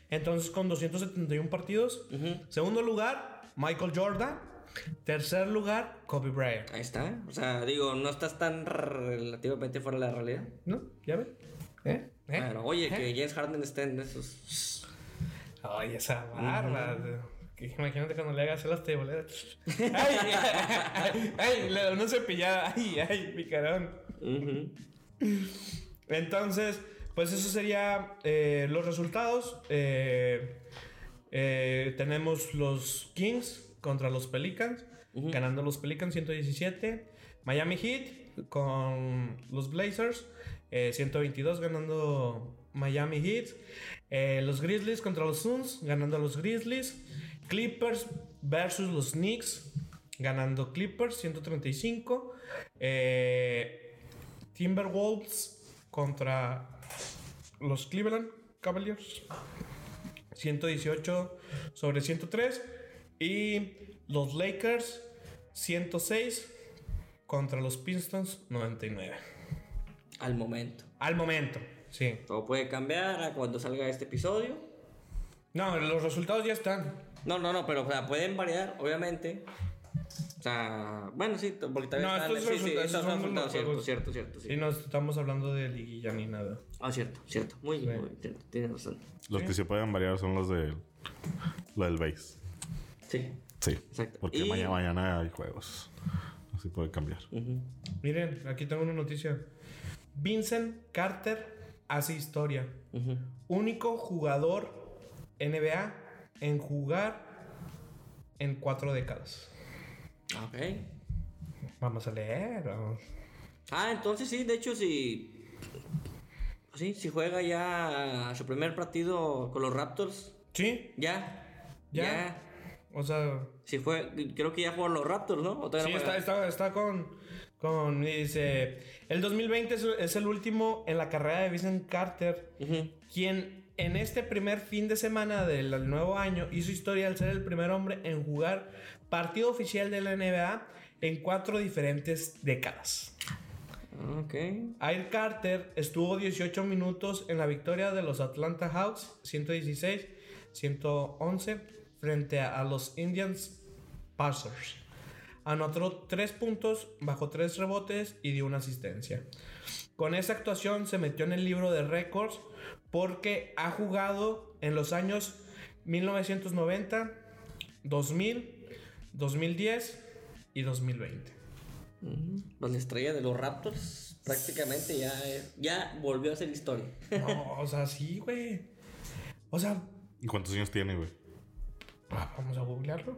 Entonces, con 271 partidos. Segundo lugar, Michael Jordan. Tercer lugar, Kobe Bryant. Ahí está. O sea, digo, no estás tan relativamente fuera de la realidad. ¿No? ¿Ya ven? ¿Eh? ¿Eh? Claro, oye, ¿Eh? que James Harden esté en esos. Ay, esa barba. Imagínate cuando le hagas las teboleras. [laughs] ¡Ay! ¡Ay! ay, Le da una cepillada. ¡Ay! ¡Ay! Picarón. Entonces, pues eso sería eh, los resultados. Eh, eh, tenemos los Kings contra los Pelicans, ganando los Pelicans 117. Miami Heat con los Blazers, eh, 122 ganando Miami Heat. Los Grizzlies contra los Suns, ganando a los Grizzlies. Clippers versus los Knicks, ganando Clippers 135. Eh, Timberwolves contra los Cleveland Cavaliers. 118 sobre 103. Y los Lakers 106 contra los Pistons 99. Al momento. Al momento, sí. Todo puede cambiar a cuando salga este episodio. No, los resultados ya están. No, no, no, pero o sea, pueden variar, obviamente. O sea, bueno, sí, porque también No, están- estos sí, sí, resultados estos son resultados, cierto, cierto, cierto, sí. Y no estamos hablando de liguilla ni nada. Ah, cierto, cierto. Muy bien, muy bien, cierto, tienes razón. Los que se pueden variar son los de lo del base. Sí. Sí. Exacto. Porque Y- mañana, mañana hay juegos. Así puede cambiar. Miren, aquí tengo una noticia. Vincent Carter hace historia. Único jugador NBA en jugar en cuatro décadas. Ok. Vamos a leer. vamos. Ah, entonces sí, de hecho, sí. Sí, si juega ya su primer partido con los Raptors, Sí, ya. Ya. Ya. o sea, Si fue, creo que ya fueron los Raptors, ¿no? ¿O todavía sí, no está, está, está con, con. Dice: El 2020 es, es el último en la carrera de Vincent Carter, quien en este primer fin de semana del nuevo año hizo historia al ser el primer hombre en jugar partido oficial de la NBA en cuatro diferentes décadas. Ok. Air Carter estuvo 18 minutos en la victoria de los Atlanta Hawks 116-111 frente a los Indians Pacers. Anotó 3 puntos, bajó 3 rebotes y dio una asistencia. Con esa actuación se metió en el libro de récords porque ha jugado en los años 1990, 2000, 2010 y 2020. Ujú. Pues la estrella de los Raptors prácticamente ya, ya volvió a ser historia. No, o sea, sí, güey. O sea, ¿Y cuántos años tiene, güey? ah, vamos a googlearlo.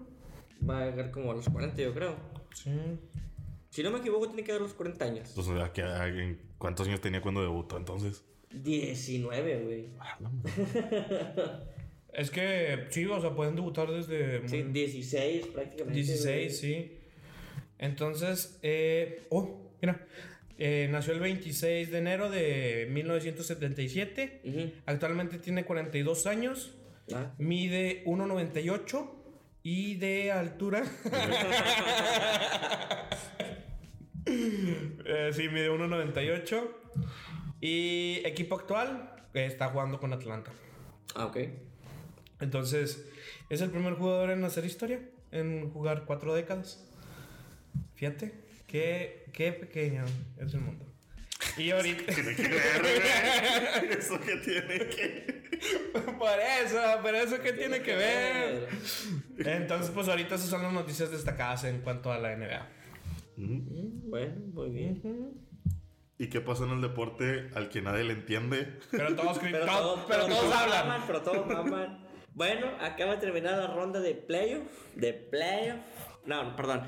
Va a llegar como a los 40, yo creo. Sí. Si no me equivoco, tiene que dar los 40 años. Entonces, ¿a qué- a- en ¿cuántos años tenía cuando debutó entonces? 19, güey. Ah, no, güey. [laughs] Es que sí, o sea, pueden debutar desde Sí, 16 prácticamente. 16, sí. Entonces, eh, oh, mira, eh, nació el 26 de enero de 1977. Ujú. Actualmente tiene 42 años. Ah. Mide 1,98 y de altura. [laughs] Eh, sí, mide 1,98. Y equipo actual eh, está jugando con Atlanta. Ah, ok. Entonces, es el primer jugador en hacer historia, en jugar cuatro décadas. Fíjate, qué, qué pequeño es el mundo. Y ahorita. Tiene [laughs] que ver. Eso que tiene que. [laughs] por eso, por eso, ¿qué tiene que ver? Entonces, pues ahorita esas son las noticias destacadas en cuanto a la NBA. Mm, Bueno, muy bien. ¿Y qué pasó en el deporte al que nadie le entiende? Pero todos, [laughs] Pero, todos- todos, pero todos hablan. maman, pero todos maman. Bueno, acaba de terminar la ronda de playoff. De playoff. No, perdón.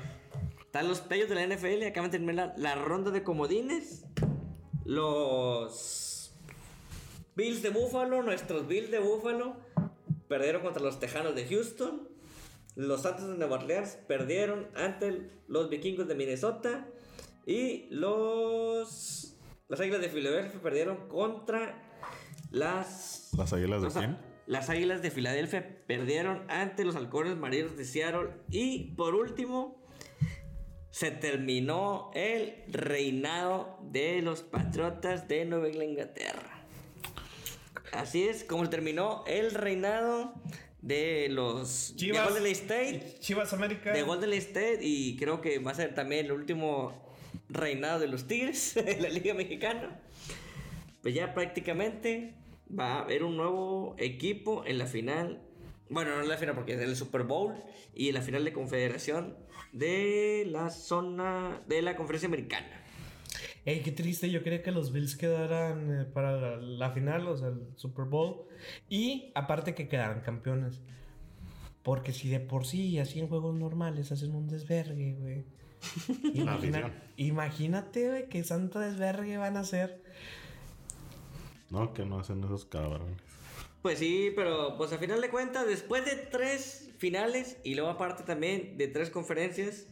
Están los playoffs de la NFL. Acaban de terminar la ronda de comodines. Los Bills de Buffalo, nuestros Bills de Buffalo, perdieron contra los Tejanos de Houston. Los Santos de Nueva Orleans perdieron ante los Vikingos de Minnesota. Y los. Las Águilas de Filadelfia perdieron contra las. ¿Las águilas de sea, quién? Las Águilas de Filadelfia perdieron ante los Halcones Marinos de Seattle. Y por último, se terminó el reinado de los Patriotas de Nueva Inglaterra. Así es como terminó el reinado de los Chivas. de Golden State. Chivas América. De Golden State y creo que va a ser también el último reinado de los Tigres [laughs] en la Liga Mexicana. Pues ya prácticamente va a haber un nuevo equipo en la final. Bueno, no en la final porque es el Super Bowl y en la final de confederación de la zona de la conferencia americana. Ey, qué triste. Yo quería que los Bills quedaran eh, para la, la final, o sea, el Super Bowl. Y aparte que quedaran campeones. Porque si de por sí, así en juegos normales, hacen un desvergue, güey. [laughs] Imagina- imagínate, güey, qué santo desvergue van a hacer. No, que no hacen esos cabrones. Pues sí, pero pues a final de cuentas, después de tres finales y luego aparte también de tres conferencias,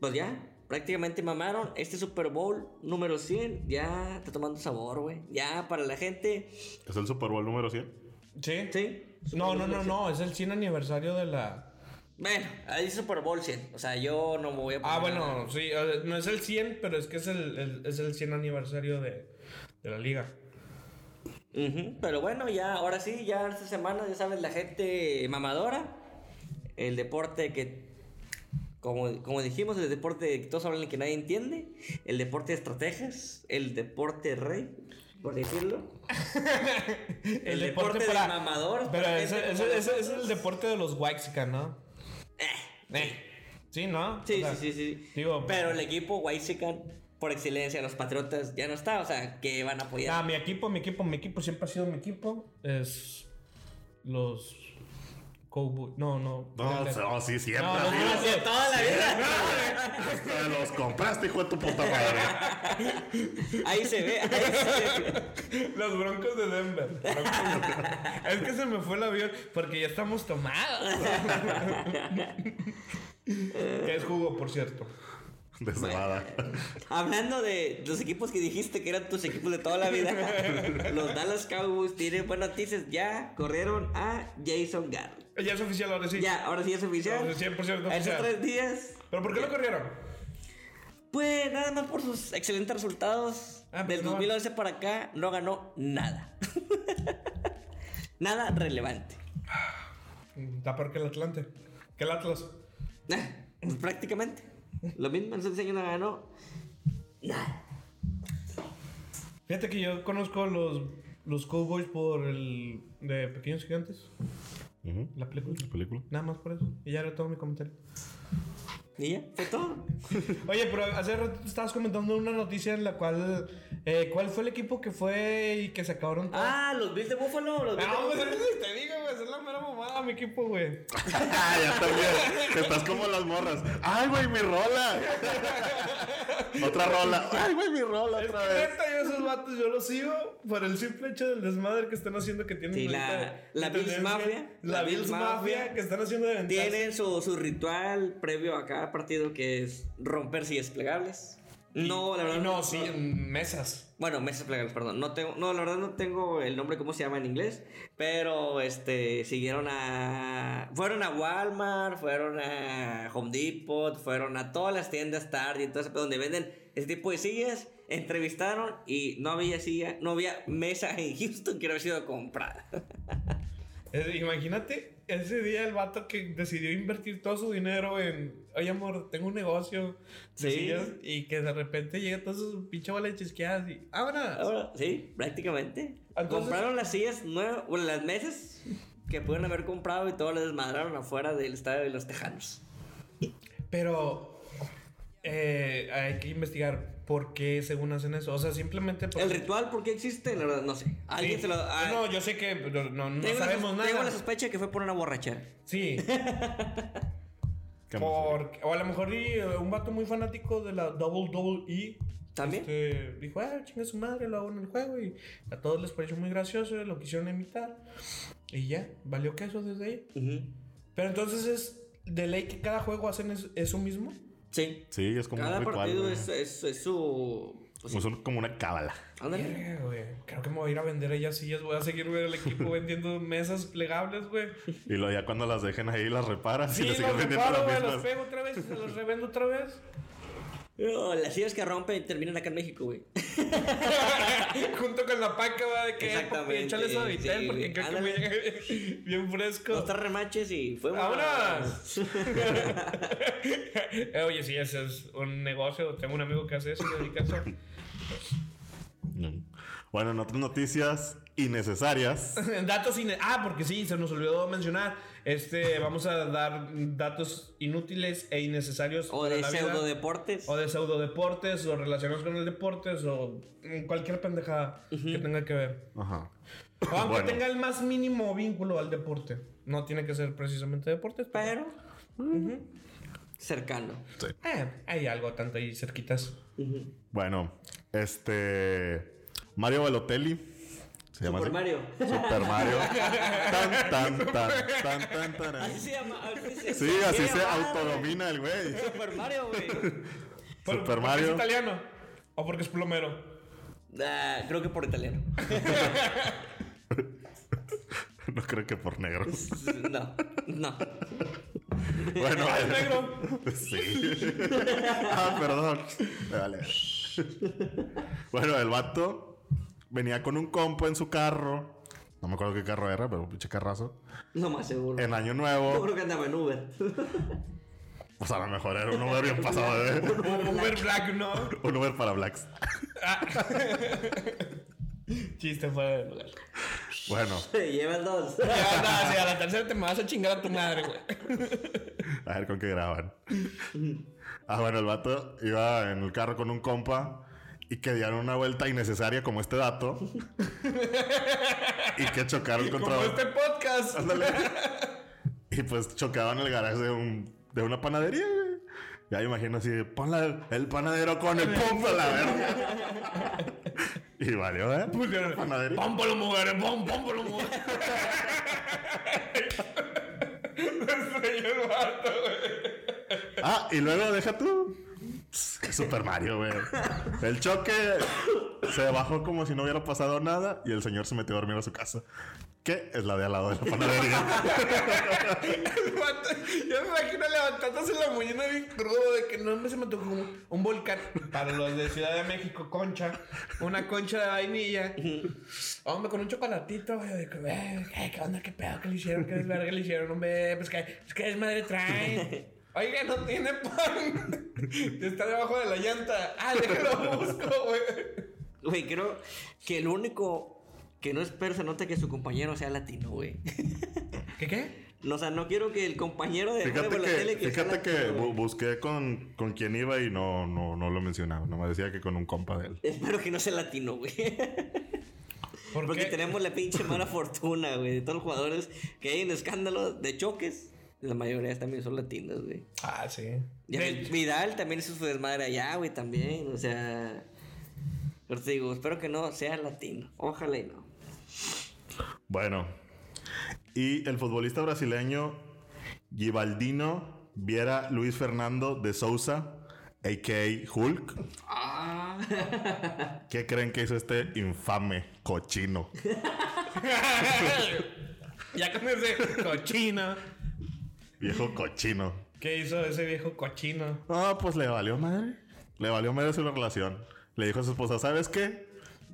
pues ya, prácticamente mamaron. Este Super Bowl número 100 ya está tomando sabor, güey. Ya para la gente, ¿Es el Super Bowl número 100? ¿Sí? sí. No, no, no, no. Es el 100 aniversario de la. Bueno, ahí Super Bowl 100. O sea, yo no me voy a Ah, poner- bueno, sí. No es el 100, pero es que es el, el- es el 100 aniversario de, de la liga. Pero bueno, ya, ahora sí, ya esta semana, ya sabes, la gente mamadora. El deporte que, como, como dijimos, el deporte que todos hablan y que nadie entiende. El deporte de estrategias. El deporte rey, por decirlo. [laughs] El deporte de mamador, Pero para ese, es el deporte de los Waxican, ¿no? Eh. Sí, ¿no? Sí, O sea, sí, sí, sí. Digo, Pero el equipo Waxican, por excelencia, los Patriotas, ya no está. O sea, que van a apoyar. Ah, mi equipo, mi equipo, mi equipo siempre ha sido mi equipo. Es los Cowboys. No, no. No, no, sí, siempre. No, De toda la vida. Los compraste, hijo de tu puta madre. Ahí se ve, ahí se ve. Los Broncos de Denver. Es que se me fue el avión porque ya estamos tomados. [laughs] que es jugo, por cierto. [laughs] De cebada. [laughs] Hablando de los equipos que dijiste que eran tus equipos de toda la vida, [laughs] los Dallas Cowboys tienen buenas noticias. Ya corrieron a Jason Garrett. Ya es oficial ahora sí. Ya, ahora sí es oficial. Sí, 100% Hace oficial. tres días. ¿Pero por qué lo corrieron? Pues nada más por sus excelentes resultados. Ah, pues Del no. 2011 para acá no ganó nada. nada relevante. Está peor que el Atlante. Que el Atlas. Ah, prácticamente. Lo mismo, en no ganó nada. Fíjate que yo conozco los, los Cowboys por el de Pequeños Gigantes. La película. ¿La película? Nada más por eso. Y ya era todo mi comentario. Y ya, fue todo. [laughs] Oye, pero hace rato estabas comentando una noticia en la cual. Eh, ¿Cuál fue el equipo que fue y que se acabaron todos? Ah, los Bills de Buffalo. Los Bills de No, pues Buffalo. te digo, güey, es la mera mamada mi equipo, güey. Ah, ya también. Estás como las morras. ¡Ay, güey, mi rola! otra rola. ¡Ay, güey, mi rola Es otra vez! neta, yo esos vatos yo los sigo por el simple hecho del desmadre que están haciendo que tienen Sí, la- la de Bills. Mafia. La, La Bills Mafia, Mafia que están haciendo de ventaja. Tienen su, su ritual previo a cada partido que es romper sillas plegables. No, la verdad. No, sí, mesas. Bueno, mesas plegables, perdón. No tengo, no, la verdad no tengo el nombre cómo se llama en inglés, pero este siguieron a fueron a Walmart, fueron a Home Depot, fueron a todas las tiendas Target, eso, donde venden ese tipo de sillas, entrevistaron y no había silla, no había mesa en Houston que no había sido comprada. [laughs] Imagínate ese día el vato que decidió invertir todo su dinero en, oye amor, tengo un negocio Sí. sillas", y que de repente llega todas sus pinche bolas chisqueadas y ¡vámonos! Ahora, sí, prácticamente. Entonces- Compraron las sillas nuevas, bueno, las mesas que pudieron haber comprado y todo las desmadraron afuera del estadio de los Tejanos. Pero eh, hay que investigar. Por qué según hacen eso. O sea, simplemente porque... El ritual, ¿por qué existe? La verdad, no sé. Alguien Sí. se lo. ah, No, yo sé que no, no- no sabemos la, tengo la nada. sospecha que fue por una borrachera. Sí, [laughs] ¿Qué más? por, o a lo mejor y, eh, un vato muy fanático de la WWE ¿También? este, dijo, ah, chinga su madre, lo hago en el juego. Y a todos les pareció muy gracioso, lo quisieron imitar. Y ya, valió queso desde ahí. Ujú. Pero entonces es de ley que cada juego hacen es- eso mismo. Sí. Sí, es como Cada un ritual. partido es, es, es su. pues, Es como una cábala. ándale. Güey. Creo que me voy a ir a vender ellas sillas. Voy a seguir güey, el equipo [laughs] vendiendo mesas plegables, güey. Y luego ya cuando las dejen ahí las reparas Sí, y le los siguen vendiendo reparo, las mismas. pego otra vez y se los revendo otra vez. No, las sillas que rompen terminan acá en México, güey. [laughs] Junto con la paca, va, de que Exactamente, échale suavitel sí, porque creo que me Ándale. llega [laughs] bien fresco. Dos tres remaches y fue ¡Vámonos! [laughs] Eh, Oye, sí, ese es un negocio. Tengo un amigo que hace eso, se dedica a eso. Bueno, en otras noticias innecesarias. datos ine- Ah, porque sí, se nos olvidó mencionar. Este, vamos a dar datos inútiles e innecesarios. O de la vida. pseudo deportes. O de pseudodeportes, o relacionados con el deportes, o cualquier pendejada que tenga que ver. Ajá. O aunque Bueno. tenga el más mínimo vínculo al deporte. No tiene que ser precisamente deportes, pero. Pero. Cercano. Eh, hay algo tanto ahí cerquitas. Bueno, este. Mario Balotelli. Se llama Super así? Mario. Super Mario. Tan, tan, [laughs] tan, tan, tan, tan. Así se llama. Así se, Sí, así se autodomina el güey. Super Mario, güey. Por- Super porque Mario. es italiano. O porque es plomero. Ah, creo que por italiano. [laughs] No creo que por negros. No, no. Bueno, Es negro. Sí. Ah, perdón. Me Vale. Bueno, el vato venía con un compo en su carro. No me acuerdo qué carro era, pero un pinche carrazo. No más seguro. En Año Yo Nuevo. creo que andaba en Uber. Pues a lo mejor era un Uber bien pasado de. [laughs] Uber Black, no. Un Uber para Blacks. [laughs] Chiste fuera de lugar. Bueno, Lleva el dos. Ya, no, sí, a la tercera te me vas a chingar a tu madre, güey. a ver con qué graban. Ah, bueno, el vato iba en el carro con un compa y que dieron una vuelta innecesaria como este dato. y que chocaron contra. Como este podcast. Ándale. y pues chocaban el garaje de, un, de una panadería, güey. Ya me imagino así, pon la- el panadero con el pompo a la verga. y valió, ¿eh? Pusieron, Panadería. Pómpolo, mujeres, pom, pómpolo, mujeres. Estrelló el vato, güey. Ah, y luego deja tú. [laughs] Super Mario, güey. El choque se bajó como si no hubiera pasado nada y el señor se metió a dormir a su casa. Que es la de al lado de la panadería. [laughs] Yo me imagino levantándose la mañana bien crudo de que no me se me tocó un, un volcán. Para los de Ciudad de México, concha. Una concha de vainilla. Hombre, con un chocolatito, güey. de que, "Eh, ¿Qué, qué onda? ¿Qué pedo? ¿Qué le hicieron? ¿Qué desverga le hicieron? Hombre, pues que, pues que desmadre traen. Oiga, no tiene pan. [laughs] Está debajo de la llanta. Ah, déjalo busco, güey. Güey, creo que el único que no espero se nota que su compañero sea latino, güey. [laughs] ¿Qué qué? No, o sea, no quiero que el compañero de Fíjate la tele que, sea fíjate que latino, bu- güey. busqué con, con quién iba y no, no, no lo mencionaba. No me decía que con un compa de él. Espero que no sea latino, güey. ¿Por Porque qué? tenemos la pinche mala fortuna, güey. De todos los jugadores que hay en escándalo de choques, la mayoría también son latinos, güey. Ah, sí. Ya Vidal también hizo su desmadre allá, güey, también. O sea. Pero te digo, espero que no sea latino. Ojalá y no. Bueno. Y el futbolista brasileño Givaldino Viera Luis Fernando de Sousa, a.k.a. Hulk. Ah. [laughs] ¿Qué creen que hizo este infame cochino? [laughs] ya con ese cochino. Viejo cochino. ¿Qué hizo ese viejo cochino? Ah, pues le valió madre. Le valió madre su relación. Le dijo a su esposa, ¿sabes qué?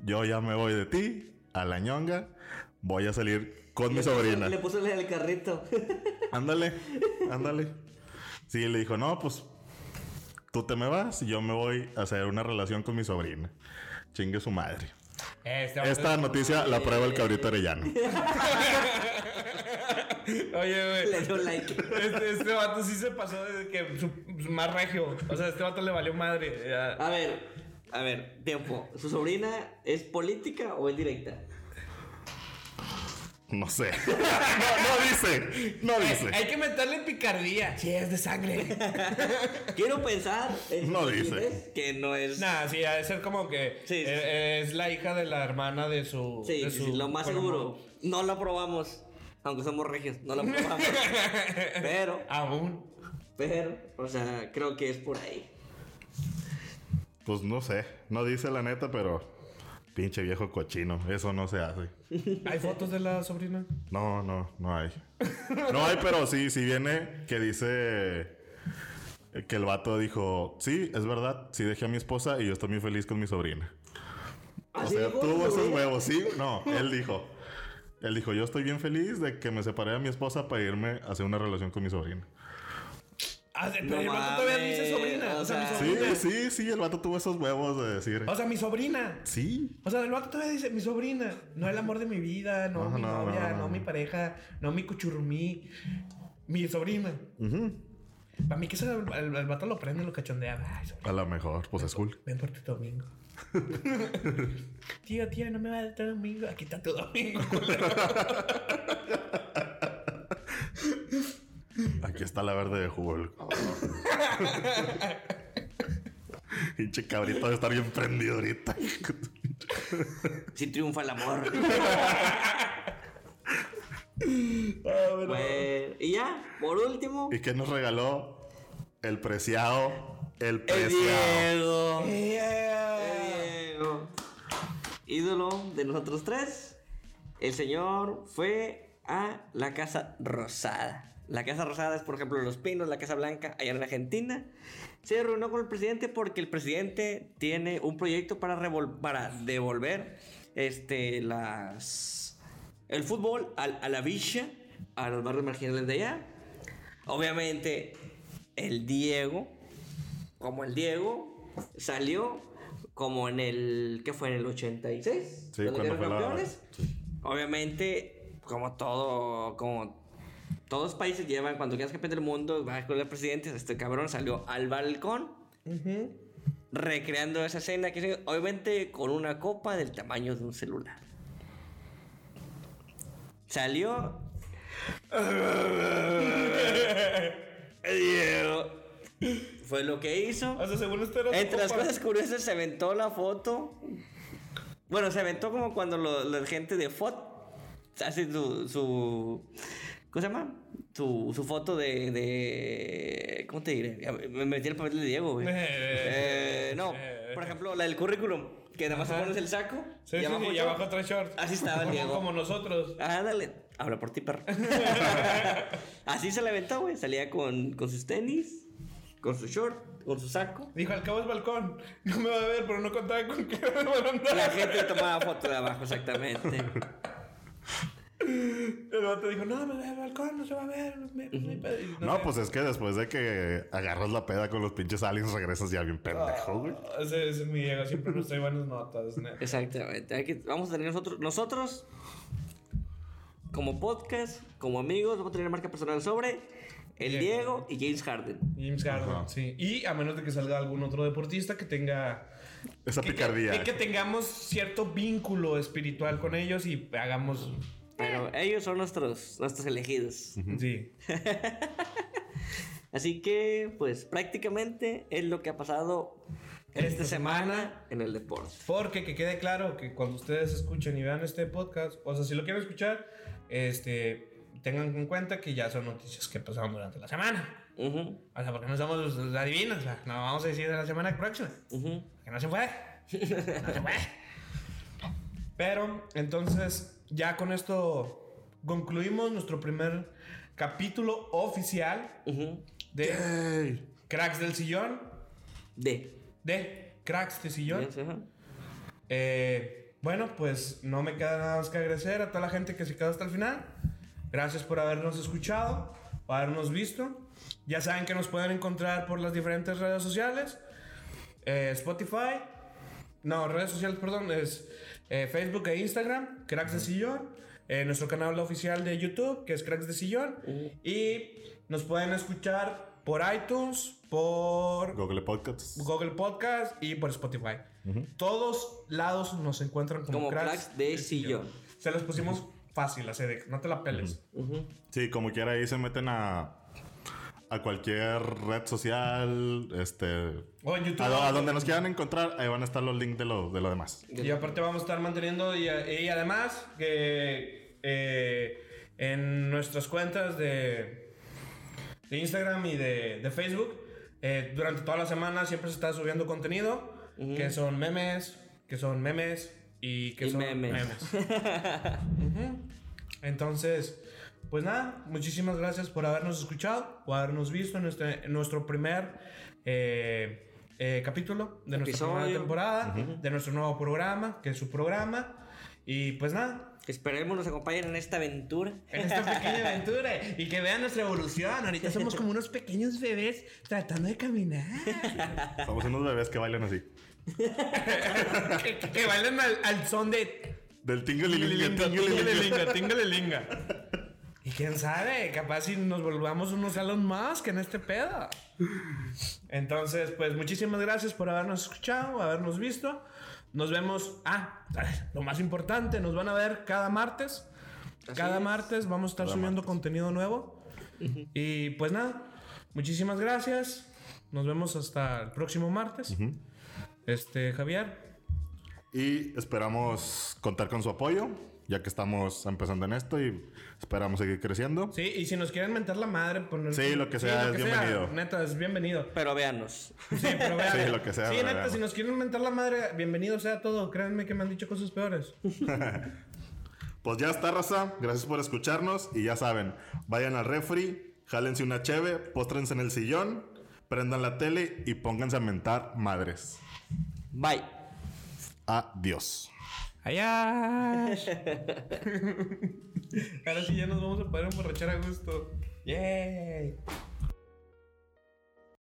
Yo ya me voy de ti a la ñonga. Voy a salir con mi Le puso- sobrina. Le puso el carrito. [laughs] Ándale, ándale. Sí, le dijo, no, pues tú te me vas y yo me voy a hacer una relación con mi sobrina. Chingue su madre. Este Esta noticia la prueba el cabrito arellano. [laughs] Oye, güey. Le dio like. Este, este vato sí se pasó de que su, su más regio. O sea, este vato le valió madre. Ya. A ver, A ver, tiempo. ¿Su sobrina es política o es directa? No sé. [laughs] no, no dice. No dice. Hay que meterle picardía. Sí, es de sangre. [laughs] Quiero pensar en No dice. que no es. Nah, sí, ha de ser como que Sí, sí, eh, es la hija de la hermana de su. Sí, de sí, su sí, lo más seguro. No lo probamos. Aunque somos regios, no lo [laughs] probamos. pero, Aún. pero, o sea, creo que es por ahí. Pues no sé. No dice la neta, pero. Pinche viejo cochino. Eso no se hace. [laughs] ¿Hay fotos de la sobrina? No, no, no hay. No hay, pero sí, sí viene que dice que el vato dijo, sí, es verdad, sí dejé a mi esposa y yo estoy muy feliz con mi sobrina. O ¿Así sea, tuvo su esos huevos, sí, no, él dijo. Él dijo, yo estoy bien feliz de que me separé de mi esposa para irme a hacer una relación con mi sobrina. Ah, sí, pero No el vato todavía dice sobrina. O, o sea, mi sea- Sí, sobrina. sí, sí, el vato tuvo esos huevos de decir. O sea, mi sobrina. Sí. O sea, el vato todavía dice mi sobrina. No el amor de mi vida, no, No, mi no, novia, no, no, no. mi pareja, no mi cuchurrumí. Mi sobrina. Ujú. Para mí que eso, el, el vato lo prende, lo cachondea. Ay, A lo mejor, pues es cool. ven por tu domingo. [laughs] tío, tío, no me va a dar domingo. Aquí está tu domingo. Aquí está la verde de Hulk. Pinche cabrito debe estar bien prendido ahorita. Si triunfa el amor. Ah, Bueno, y ya, por último, ¿Y qué nos regaló? El preciado. El el preciado. Diego. Ídolo de nosotros tres. El señor fue a la Casa Rosada. La Casa Rosada es, por ejemplo, Los Pinos, la Casa Blanca, allá en Argentina. Se reunió con el presidente porque el presidente tiene un proyecto para, para devolver este, las, el fútbol a, la villa, a los barrios marginales de allá. Obviamente, el Diego, como el Diego, salió como en el, ¿qué fue? En el 86. Sí, cuando cuando quedaron fue la- campeones. Obviamente, como todo, como todos los países llevan, cuando quedas campeón del mundo, vas con el presidente, este cabrón salió al balcón, recreando esa escena, que obviamente con una copa del tamaño de un celular. Salió... [laughs] Fue lo que hizo. O sea, según esto era Entre las cosas curiosas se aventó la foto. Bueno, se aventó como cuando lo- la gente de FOT hace su, su ¿cómo se llama? Su, su foto de, de ¿cómo te diré? Me metí en el papel de Diego, güey. [laughs] Eh, no, por ejemplo, la del currículum, que nada más pones el saco Sí, y sí, abajo sí, y abajo trae short. Así estaba el Diego. Como nosotros. Ah, dale. Habla por ti, perro. [laughs] Así se la aventó, güey. Salía con, con sus tenis, con su short, con su saco. Dijo, al cabo es balcón. No me va a ver, pero no contaba con que me van a andar. La gente tomaba foto de abajo, exactamente. El vato dijo, no, me ve al balcón, no se va a ver. No, me- no hay pedo". Y No, pues es que después de que agarras la peda con los pinches aliens, regresas ya bien pendejo, güey. Ah, Ese, ese es mi Diego, siempre nos trae buenas notas. neta. Exactamente. Hay que- vamos a tener nosotros, nosotros, como podcast, como amigos, vamos a tener marca personal sobre el Diego. Diego y James Harden. James Harden, Ajá. sí. Y a menos de que salga algún otro deportista que tenga. Esa que- picardía. Que, que tengamos cierto vínculo espiritual con ellos y hagamos. Pero ellos son nuestros, nuestros elegidos. Sí. [laughs] Así que, pues, prácticamente es lo que ha pasado esta semana en el deporte. Porque que quede claro que cuando ustedes escuchen y vean este podcast, o sea, si lo quieren escuchar, este, tengan en cuenta que ya son noticias que pasaron durante la semana. O sea, porque no somos adivinos, o sea, no vamos a decir de la semana próxima. ujú. Que no se puede. No se puede. Pero, entonces, ya con esto concluimos nuestro primer capítulo oficial de. Cracks del Sillón. De. De Cracks de Sillón. Eh, bueno, pues no me queda nada más que agradecer a toda la gente que se quedó hasta el final. Gracias por habernos escuchado, por habernos visto. Ya saben que nos pueden encontrar por las diferentes redes sociales. Eh, Spotify. No, redes sociales, perdón. Es eh, Facebook e Instagram, Cracks de Sillón. Eh, nuestro canal oficial de YouTube, que es Cracks de Sillón. Y nos pueden escuchar por iTunes, por Google Podcasts. Google Podcast y por Spotify. Todos lados nos encuentran como, Como cracks, cracks de sillón. Se los pusimos fácil, así de no te la peles. Sí, como quiera ahí se meten a, a cualquier red social, este... O en YouTube. A, do- a donde nos quieran encontrar, ahí van a estar los links de lo, de lo demás. Y aparte vamos a estar manteniendo y, y además que eh, en nuestras cuentas de, de Instagram y de, de Facebook, eh, durante toda la semana siempre se está subiendo contenido, que son memes, que son memes y que Y son memes. [laughs] Entonces, pues nada, muchísimas gracias por habernos escuchado o habernos visto en, este- en nuestro primer eh, eh, capítulo de nuestra Episodio. primera temporada, de nuestro nuevo programa, que es su programa. Y pues nada, Esperemos nos acompañen en esta aventura. en esta pequeña [laughs] aventura y que vean nuestra evolución. Ahorita somos como unos pequeños bebés tratando de caminar. Somos unos bebés que bailan así. que, [laughs] que- que bailan al, al son de Del tingalilinga, Tingalilinga, tingalilinga. [laughs] Y quién sabe, capaz si nos volvamos unos Elon Musk en este pedo. Entonces, pues muchísimas gracias por habernos escuchado, habernos visto. Nos vemos. Ah, lo más importante, nos van a ver cada martes. cada es. martes vamos a estar Cada subiendo martes. contenido nuevo. Y pues nada, muchísimas gracias. Nos vemos hasta el próximo martes. Este, Javier. Y esperamos contar con su apoyo, ya que estamos empezando en esto y esperamos seguir creciendo. Sí, y si nos quieren mentar la madre, poner... Sí, lo que sea, es bienvenido. Neta, es bienvenido. Pero véanos. Sí, pero [laughs] vean. Sí, lo que sea, Sí, neta, si nos quieren mentar la madre, bienvenido sea todo. Créanme que me han dicho cosas peores. [laughs] Pues ya está, raza. Gracias por escucharnos. Y ya saben, vayan al refri, jálense una cheve, póstrense en el sillón, prendan la tele y pónganse a mentar madres. Bye. Adiós. ¡Ayash! [laughs] Ahora sí ya nos vamos a poder emborrachar a gusto. ¡Yay!